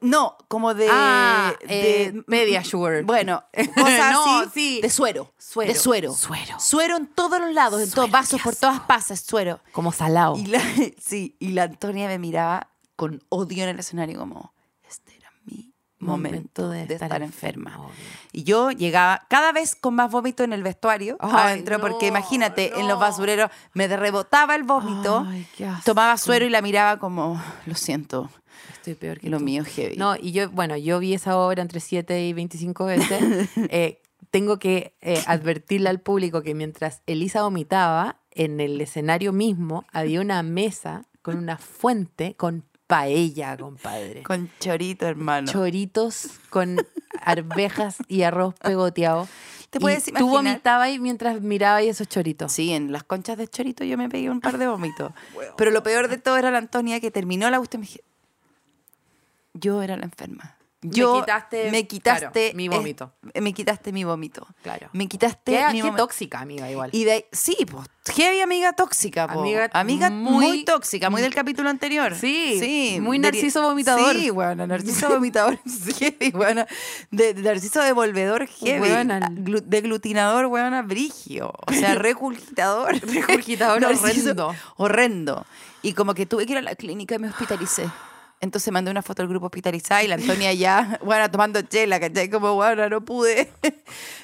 No, como de. Ah, de eh, Mediasure. Bueno, cosas <laughs> No, <laughs> así. sí. De suero. Suero. De suero. Suero. Suero en todos los lados, en todos vasos, por todas pasas, suero. Como salado. Y la, <laughs> sí, y la Antonia me miraba con odio en el escenario, como, este era mi momento, de, estar, enferma. obvio. Y yo llegaba cada vez con más vómito en el vestuario Ay, adentro, no, porque imagínate, en los basureros me rebotaba el vómito, Ay, qué asco. tomaba suero y la miraba como, lo siento, Estoy peor que lo tú. mío es heavy. No, y yo, bueno, yo vi esa obra entre 7 y 25 veces. <laughs> Eh, tengo que eh, advertirle al público que mientras Elisa vomitaba, en el escenario mismo había una mesa con una fuente con paella, compadre. Con chorito, hermano. Choritos con arvejas y arroz pegoteado. ¿Te Y puedes Tú imaginar? vomitabas mientras mirabas esos choritos. Sí, en las conchas de chorito yo me pegué un par de vómitos. <laughs> Pero lo peor de todo era la Antonia que terminó la cuestión me dije, yo era la enferma. Yo quitaste, me quitaste claro, mi vómito. me quitaste mi vómito. Claro. Me quitaste Qué, mi qué tóxica, amiga, igual. Y de sí, pues, heavy amiga tóxica, po. Amiga Amiga, muy- muy, tóxica, muy del capítulo anterior. Sí, muy Deri- narciso vomitador. Sí, bueno, narciso vomitador <laughs> heavy, bueno, de, de narciso devolvedor heavy, Weona. Glu- deglutinador, weona, brigio, o sea, <laughs> regurgitador. Regurgitador <laughs> horrendo. Horrendo. Y como que tuve que ir a la clínica y me hospitalicé. Entonces mandé una foto al grupo hospitalizada y la Antonia ya, <laughs> bueno, tomando chela, ¿cachai? Como, bueno, no pude.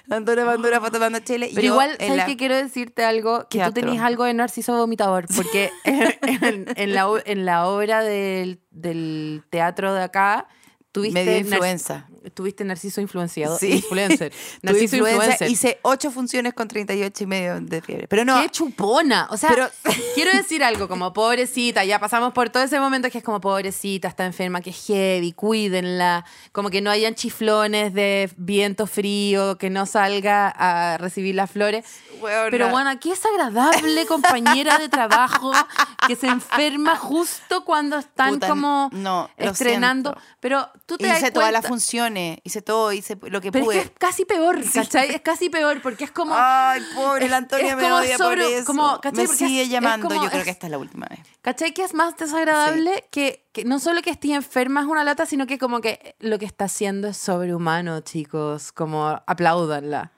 La <laughs> Antonia mandó una foto tomando chela. y Pero yo igual, ¿sabes la- que quiero decirte algo? Que tú tenés algo de narciso vomitador, porque <laughs> en, la, o- en la obra del, del teatro de acá, tuviste... Me dio nar- influenza. Tuviste narciso influenciado. Sí. Influencer. <laughs> Narciso influencer. Hice ocho funciones con 38 y medio de fiebre. Pero no, ¡Qué chupona! O sea, Pero- <laughs> quiero decir algo, como pobrecita, ya pasamos por todo ese momento que es como pobrecita, está enferma, que es heavy, cuídenla, como que no hayan chiflones de viento frío, que no salga a recibir las flores. Pero bueno, aquí es agradable compañera de trabajo que se enferma justo cuando están Puta, como no, estrenando. Pero tú te das hice todas las cuenta- hice todo, hice lo que Pero pude. es que es casi peor, ¿cachai? Es casi peor porque es como... Ay, pobre, la Antonia me odia sobre- por eso. como, ¿cachai? me sigue es- es llamando, como- yo creo que esta es la última vez. ¿Cachai? Que es más desagradable que, que no solo que estés enferma es una lata, sino que como que lo que está haciendo es sobrehumano, chicos. Como aplaudanla.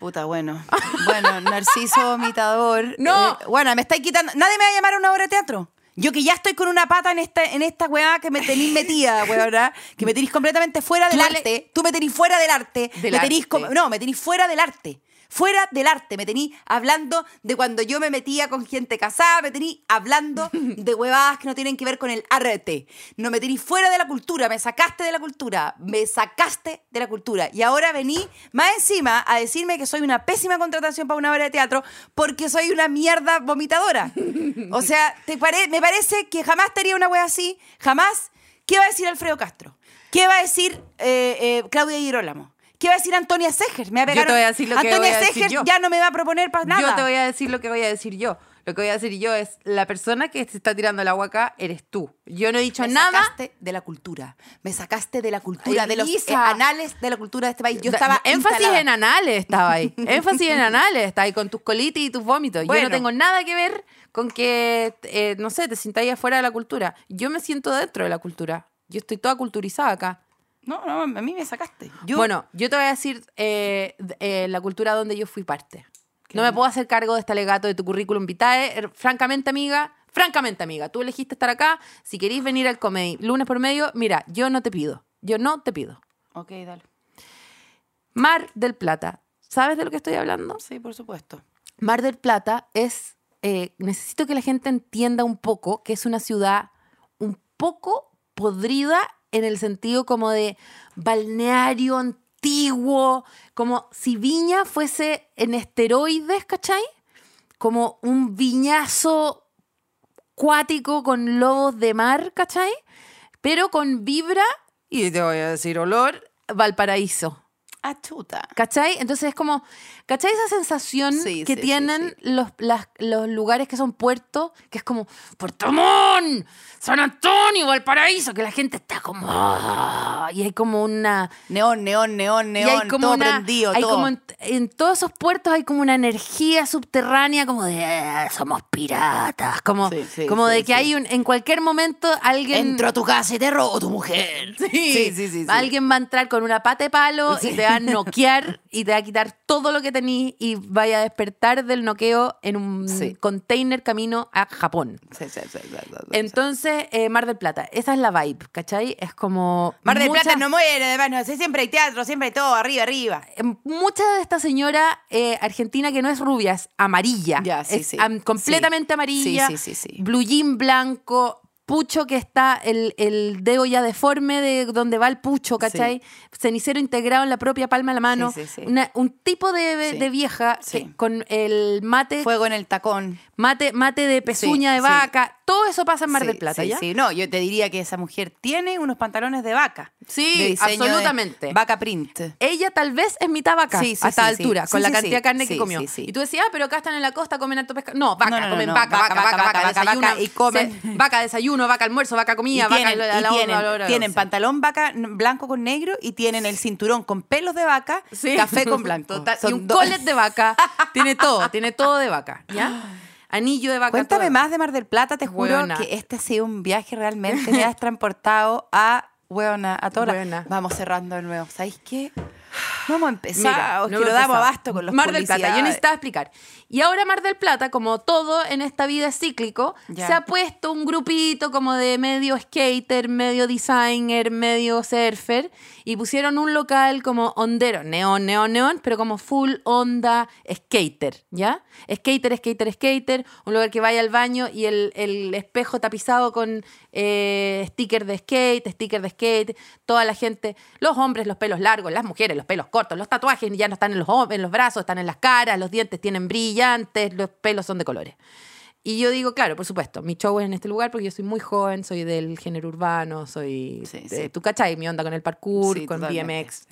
Puta, bueno. Bueno, Narciso vomitador. <laughs> No. Eh, bueno, me estáis quitando. Nadie me va a llamar a una obra de teatro. Yo que ya estoy con una pata en esta, en esta weá que me tenéis <laughs> metida, weá, que me tenéis completamente fuera del arte. Tú me tenéis fuera del arte. Del me tenéis arte. no, me tenéis fuera del arte. Fuera del arte. Me tenéis hablando de cuando yo me metía con gente casada. Me tenéis hablando <laughs> de huevadas que no tienen que ver con el arte. No me tenéis fuera de la cultura. Me sacaste de la cultura. Me sacaste de la cultura. Y ahora vení más encima a decirme que soy una pésima contratación para una obra de teatro porque soy una mierda vomitadora. O sea, ¿te pare- me parece que jamás te haría una wea así. Jamás. ¿Qué va a decir Alfredo Castro? ¿Qué va a decir eh, eh, Claudia Girolamo? ¿Qué va a decir Antonia Seger? Me va a Yo pegar te un- voy a decir lo que Antonia voy a decir Seger yo. ya no me va a proponer para nada. Yo te voy a decir lo que voy a decir yo. Lo que voy a decir yo es, la persona que se está tirando el agua acá eres tú. Yo no he dicho me nada. sacaste de la cultura. Me sacaste de la cultura, Ay, de los eh, anales de la cultura de este país. Yo estaba énfasis instalada. en anales estaba ahí. <laughs> énfasis en anales, está ahí con tus colitis y tus vómitos. Yo Bueno. no tengo nada que ver con que, eh, no sé, te sintáis afuera de la cultura. Yo me siento dentro de la cultura. Yo estoy toda culturizada acá. No, no, a mí me sacaste. Yo, Bueno, yo te voy a decir eh, eh, la cultura donde yo fui parte. No me puedo hacer cargo de este alegato de tu currículum vitae. Er, Francamente, amiga, francamente, amiga, tú elegiste estar acá. Si queréis venir al comedy lunes por medio, mira, yo no te pido. Yo no te pido. Ok, dale. Mar del Plata. ¿Sabes de lo que estoy hablando? Sí, por supuesto. Mar del Plata es. eh, necesito que la gente entienda un poco que es una ciudad un poco podrida en el sentido como de balneario antiguo, como si Viña fuese en esteroides, ¿cachai? Como un viñazo cuático con lobos de mar, ¿cachai? Pero con vibra, y te voy a decir olor, Valparaíso. Ah, chuta. ¿Cachai? Entonces es como, ¿cachai esa sensación Sí, que sí, sí, tienen Los, las- los lugares que son puertos? Que es como, Puerto Montt, San Antonio, Valparaíso, que la gente está como, "Ah", y hay como una... Neón, neón, neón, y hay neón, como todo una, prendido, hay todo. como en, en todos esos puertos hay como una energía subterránea como de "Eh, somos piratas como, como de que hay un en cualquier momento alguien Entro a tu casa y te robo tu mujer. <laughs> Sí, sí, sí. sí. Alguien va a entrar con una pata de palo y te va a noquear y te va a quitar todo lo que tenís y vaya a despertar del noqueo en un Sí. container camino a Japón. Sí, sí. Entonces, eh, Mar del Plata, esa es la vibe, ¿cachai? Es como... Mar del Plata no muere, además, no sé, siempre hay teatro, siempre hay todo, arriba, arriba. eh, Mucha de esta señora eh, argentina que no es rubia, es amarilla. Ya, es am- completamente amarilla. Sí, sí, sí, sí. Blue jean blanco. Pucho que está el, el dedo ya deforme de donde va el pucho, ¿cachai? Cenicero integrado en la propia palma de la mano. Sí, sí, sí. Una- un tipo de, Sí. de vieja Sí. que con el mate, Fuego en el tacón. mate, mate de pezuña Sí, de sí. vaca, todo eso pasa en Mar Sí, del Plata, sí, ¿ya? Sí, no, yo te diría que esa mujer tiene unos pantalones de vaca. Sí, de diseño de absolutamente. vaca print. Ella tal vez es mitad vaca Sí, sí, a esta altura, con la cantidad de carne que comió. sí, sí. Y tú decías, ah, pero acá están en la costa, comen harto pescado. No, vaca, No, comen no, vaca, vaca, vaca, vaca, vaca, vaca, desayuno. vaca, y comen- se- vaca desayuno, vaca almuerzo, vaca comida, Y vaca tienen, a la- a y la tienen- la hora, tienen pantalón vaca blanco con negro y tienen el cinturón con pelos de vaca, café con blanco. <laughs> Total, y un collet de vaca. tiene todo, tiene todo de vaca, ¿ya? <gasps> <gasps> Anillo de vaca. Cuéntame más de Mar del Plata, te juro Hueona. que este ha sido un viaje realmente, <laughs> me has transportado a, hueona, a toda. Vamos cerrando de nuevo, ¿sabéis qué? Empezado, Mira, es no que lo damos abasto con los Mar del Plata, yo necesitaba explicar. Y ahora Mar del Plata, como todo en esta vida es cíclico, Ya. se ha puesto un grupito como de medio skater, medio designer, medio surfer, y pusieron un local como ondero, neón, neón, neón, pero como full onda skater, ¿ya? Skater, skater, skater, un lugar que vaya al baño y el, el espejo tapizado con eh, sticker de skate, sticker de skate, toda la gente, los hombres, los pelos largos, las mujeres, los pelos cortos, los tatuajes ya no están en los, en los brazos, están en las caras, los dientes tienen brillantes, los pelos son de colores. Y yo digo, claro, por supuesto, mi show es en este lugar porque yo soy muy joven, soy del género urbano, soy, Sí, sí. tú cachai, mi onda con el parkour, Sí, con totalmente. BMX,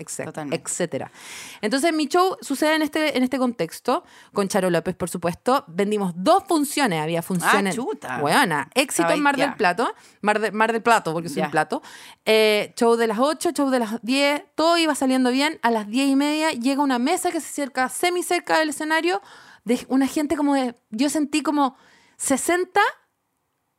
etcétera. Entonces mi show sucede en este, en este contexto, con Charo López, por supuesto. Vendimos dos funciones, había funciones. Ah, chuta. Buena, éxito en Mar del ya. Plato, Mar, de- Mar del Plato, porque soy un plato. Eh, show de las 8, show de las 10, todo iba saliendo bien. A las 10 y media llega una mesa que se acerca semi cerca del escenario, de una gente como de, yo sentí como 60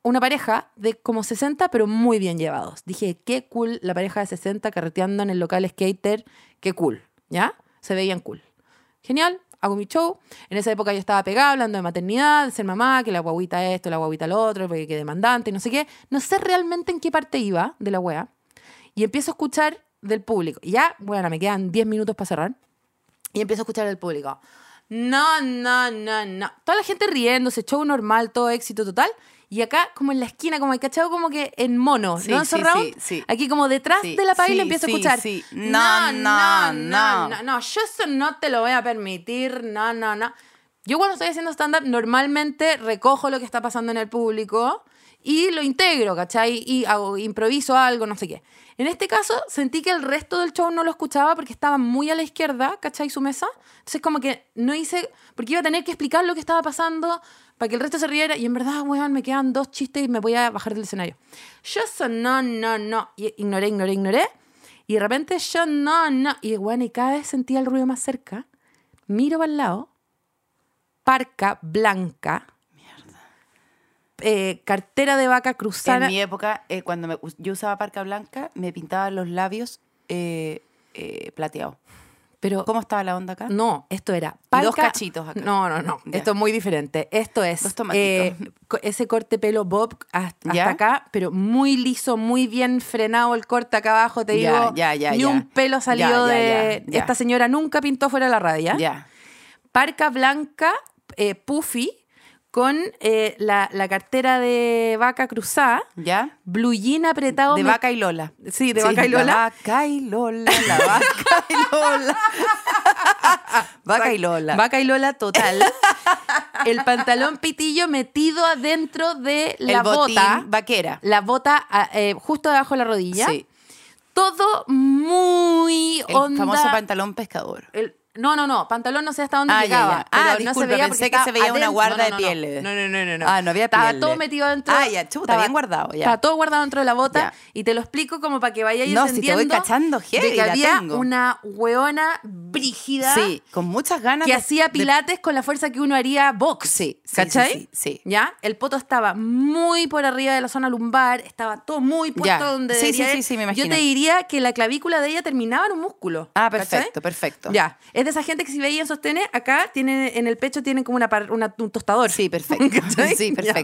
una pareja de como 60, pero muy bien llevados. Dije, qué cool la pareja de 60 carreteando en el local skater, qué cool, ¿ya? Se veían cool. Genial, hago mi show. En esa época yo estaba pegada hablando de maternidad, de ser mamá, que la guaguita esto, la guaguita lo otro, porque que demandante, no sé qué. No sé realmente en qué parte iba de la wea. Y empiezo a escuchar del público. Y ya, bueno, me quedan 10 minutos para cerrar. Y empiezo a escuchar del público. No, no, no, no. Toda la gente riéndose, show normal, todo éxito total. Y acá, como en la esquina, como el cachado, como que en mono, Sí, ¿no? sí, Surround. sí, sí. Aquí como detrás de la paila empiezo a escuchar. sí. No, no, no. no, no, yo eso no te lo voy a permitir, no, no, no. Yo cuando estoy haciendo stand-up normalmente recojo lo que está pasando en el público y lo integro, ¿cachai? Y hago, improviso algo, no sé qué. En este caso sentí que el resto del show no lo escuchaba porque estaba muy a la izquierda, ¿cachai? Su mesa. Entonces como que no hice, porque iba a tener que explicar lo que estaba pasando para que el resto se riera y en verdad, weón, me quedan dos chistes y me voy a bajar del escenario. Yo eso no, no, no. Y ignoré, ignoré, ignoré. Y de repente yo no, no. Y bueno, y cada vez sentía el ruido más cerca. Miro para el lado. Parca blanca. Eh, cartera de vaca cruzada. En mi época, eh, cuando me- yo usaba parca blanca, me pintaba los labios eh, eh, plateados. Pero ¿Cómo estaba la onda acá? no, esto era Y dos cachitos acá. No, no, no. Esto es muy diferente. Esto es Dos eh, ese corte pelo bob hasta, hasta acá, pero muy liso, muy bien frenado el corte acá abajo. Te Ya, digo, ya, ya, ni un pelo ya, de. ya, ya. Esta señora nunca pintó fuera de la radio. Ya. parca blanca, eh, puffy, con eh, la, la cartera de vaca cruzada, ¿Ya? blue jean apretado. De me- vaca y Lola. Sí, de vaca y Lola. La vaca y Lola, la vaca y Lola. vaca y Lola. Vaca y Lola total. El pantalón pitillo metido adentro de la El botín bota. vaquera. La bota ah, eh, justo debajo de la rodilla. Sí. Todo muy El onda. famoso pantalón pescador. El- no, no, no, pantalón no sé hasta dónde Ah, ya, llegaba. ya. pero Ah, no disculpa, se veía pensé que se veía una guarda No, de no, no. pieles. No, no, no, no, no. Ah, no había Estaba todo metido dentro. Ah, ya, chuta, bien guardado, ya. Estaba todo guardado dentro de la bota Ya. y te lo explico como para que vayáis No, si te entendiendo voy cachando heavy, de que la había tengo. una hueona brígida Sí, con muchas ganas que de- hacía de- pilates con la fuerza que uno haría box. Sí, sí, ¿Cachai? sí, sí, sí. ¿Ya? El poto estaba muy por arriba de la zona lumbar, estaba todo muy puesto Ya. donde Sí, sí, sí, sí, me Yo imagino. te diría que la clavícula de ella terminaba en un músculo. Ah, perfecto, perfecto. Ya. Es de esa gente que si veían sostener, acá tiene, en el pecho tienen como una, una- un tostador. Sí, perfecto. <laughs> ¿Cachai? Sí, Ya.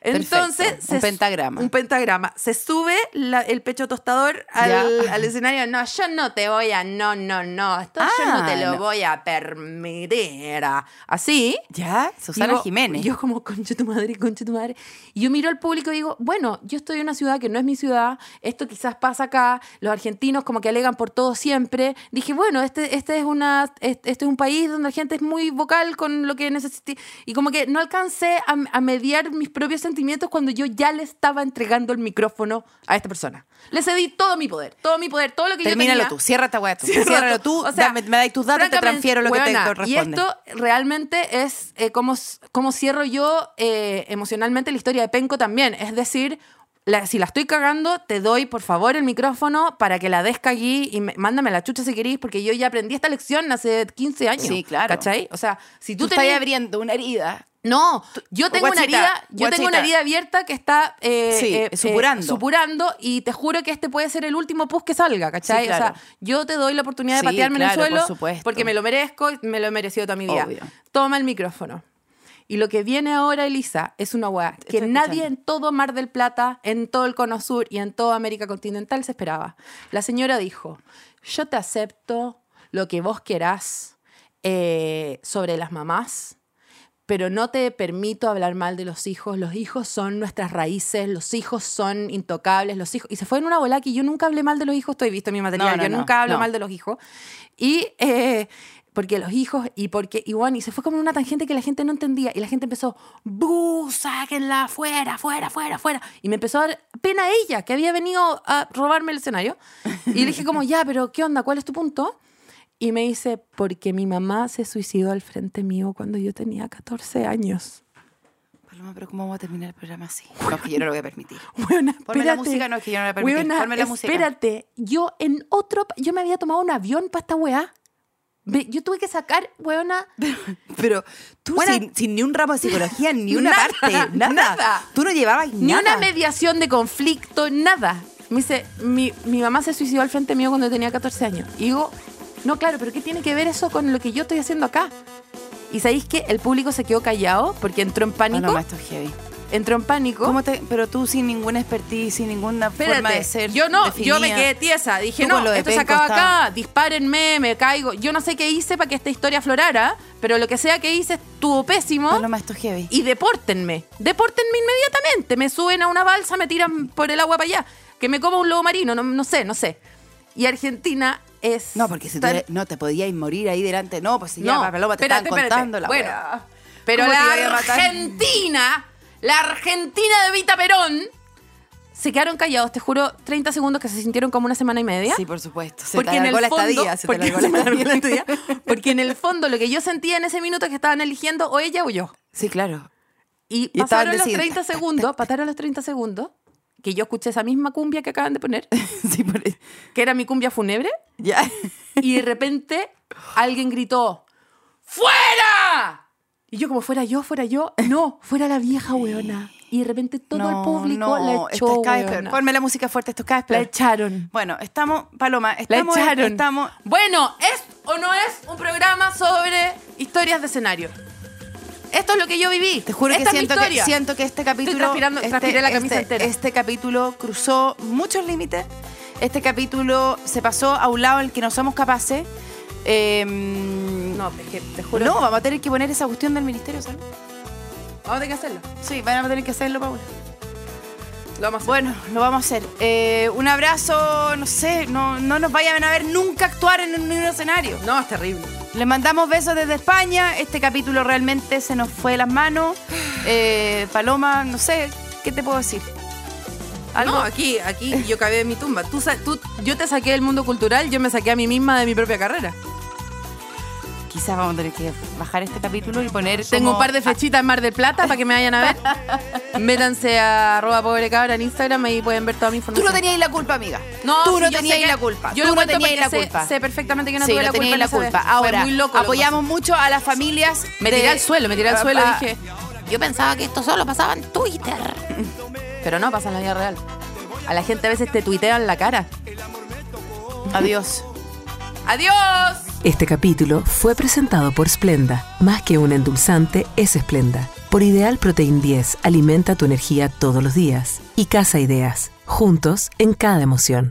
Entonces, Perfecto. Un se- pentagrama. Un pentagrama. Se sube la- el pecho tostador al, al escenario. No, yo no te voy a. No, no, no. Esto yo no Ah, te lo no. voy a permitir. Así. ¿Ya? Susana Digo- Jiménez. Yo como, conche tu madre, conche tu madre. Y yo miro al público y digo, bueno, yo estoy en una ciudad que no es mi ciudad, esto quizás pasa acá, los argentinos como que alegan por todo siempre. Dije, bueno, este, este, es, una, este, este es un país donde la gente es muy vocal con lo que necesita. Y como que no alcancé a, a mediar mis propios sentimientos cuando yo ya le estaba entregando el micrófono a esta persona. Le cedí todo mi poder, todo mi poder, todo lo que Termínalo yo tenía. tú, cierra esta weá tú. Cierra Ciérralo tú. tú, O sea, dame- me dais tus datos, te transfiero lo que te corresponde. Y esto realmente es eh, como, como cierro yo eh, emocionalmente la historia de Penco también. Es decir, la- si la estoy cagando, te doy por favor el micrófono para que la des allí y me- mándame la chucha si querís, porque yo ya aprendí esta lección hace 15 años. Sí, claro. ¿Cachai? O sea, si tú tú, estás tenías- abriendo una herida. no, yo tengo una herida, yo tengo una herida abierta que está eh, Sí, eh, supurando. eh, supurando y te juro que este puede ser el último pus que salga, ¿cachai? Sí, claro. O sea, yo te doy la oportunidad de Sí, patearme en el suelo porque me lo merezco y me lo he merecido toda mi vida. Obvio. Toma el micrófono. Y lo que viene ahora, Elisa, es una weá que estoy nadie escuchando. en todo Mar del Plata, en todo el Cono Sur y en toda América continental se esperaba. La señora dijo, yo te acepto lo que vos querás eh, sobre las mamás, pero no te permito hablar mal de los hijos. Los hijos son nuestras raíces, los hijos son intocables, los hijos... Y se fue en una bola que yo nunca hablé mal de los hijos, estoy visto en mi material, No, no, yo no, nunca hablo mal de los hijos. Y... eh, porque los hijos y porque y bueno, y se fue como una tangente que la gente no entendía y la gente empezó ¡Bu! sáquenla fuera fuera fuera fuera y me empezó a dar pena a ella que había venido a robarme el escenario y le dije como ya pero qué onda cuál es tu punto y me dice, porque mi mamá se suicidó al frente mío cuando yo tenía 14 años. Paloma, pero ¿cómo vamos a terminar el programa así? No, es que yo no lo voy a permitir. <laughs> Buena, Ponme la música, no, es que yo no la permití. Ponme la música. Espérate, yo en otro, yo me había tomado un avión para esta weá. Yo tuve que sacar, weona, <laughs> Pero tú sin, sin ni un ramo de psicología, ni una Nada, parte, <laughs> nada. nada. Tú no llevabas ni nada. una mediación de conflicto, nada. Me dice, mi, mi mamá se suicidó al frente mío cuando tenía 14 años. Y digo, no, claro, pero ¿qué tiene que ver eso con lo que yo estoy haciendo acá? Y sabéis que el público se quedó callado porque entró en pánico. Paloma, esto es heavy. Entró en pánico. ¿Cómo te, pero tú sin ninguna expertise, sin ninguna forma Espérate, de ser yo no, yo me quedé tiesa. Dije, Tú no, esto se acaba acá, dispárenme, me caigo. Yo no sé qué hice para que esta historia aflorara, pero lo que sea que hice estuvo pésimo. Paloma, esto es heavy. Y depórtenme, depórtenme inmediatamente. Me suben a una balsa, me tiran por el agua para allá. Que me coma un lobo marino, no, no sé, no sé. Y Argentina es... No, porque si tú tan- eres- no te podías morir ahí delante. No, pues si ya, no, Paloma, te espérate, espérate. contando la Bueno, pero ¿Cómo te la? Argentina, la Argentina de Vita Perón, se quedaron callados, te juro, 30 segundos que se sintieron como una semana y media. Sí, por supuesto. Se porque te en el la fondo, estadía. Se te porque, <laughs> se me la estadía. Porque en el fondo lo que yo sentía en ese minuto es que estaban eligiendo o ella o yo. Sí, claro. Y, pasaron los decidiendo. 30 segundos, pasaron los 30 segundos, que yo escuché esa misma cumbia que acaban de poner, <laughs> sí, por que era mi cumbia fúnebre, Ya. y de repente alguien gritó, ¡Fuera! Y yo como fuera yo, fuera yo, <laughs> no, fuera la vieja weona. Y de repente todo el público la esto echó, es. Ponme la música fuerte, esto es cada La echaron. Bueno, estamos, Paloma, La estamos, echaron. estamos, Bueno, ¿es o no es un programa sobre historias de escenario? Esto es lo que yo viví. te juro Esta que siento que siento que este capítulo, este, la camisa este- entera. este capítulo cruzó muchos límites. Este capítulo se pasó a un lado en el que no somos capaces. Eh, No, es que te juro. no, vamos a tener que poner esa cuestión del Ministerio de Salud. Vamos a tener que hacerlo. Sí, van a tener que hacerlo, Paula. Lo vamos a hacer. Bueno, lo vamos a hacer. Eh, un abrazo, no sé, no, no nos vayan a ver nunca actuar en un, en un escenario. No, es terrible. Les mandamos besos desde España. Este capítulo realmente se nos fue de las manos. <gasps> Eh, Paloma, no sé, ¿qué te puedo decir? ¿Algo? No, aquí, aquí yo cabé en mi tumba. Tú, tú- yo te saqué del mundo cultural, yo me saqué a mí misma de mi propia carrera. Quizás vamos a tener que bajar este capítulo y poner. Tengo como- un par de flechitas en Mar del Plata para que me vayan a ver. <laughs> Métanse a arroba pobre cabra en Instagram y pueden ver toda mi Tú información. no tenías la culpa, amiga. No, tú no tenías la culpa. Yo tú no tenías la sé- culpa. Sé, perfectamente que no sí, tuve no la culpa. la Ahora, muy loco apoyamos mucho a las familias. Me de- tiré al suelo, me tiré al suelo y dije, yo pensaba que esto solo pasaba en Twitter. Pero no pasa en la vida real. A la gente a veces te tuitean la cara. Adiós. ¡Adiós! Este capítulo fue presentado por Splenda. Más que un endulzante, es Splenda. Por Ideal Protein 10, alimenta tu energía todos los días. Y Casa Ideas, juntos en cada emoción.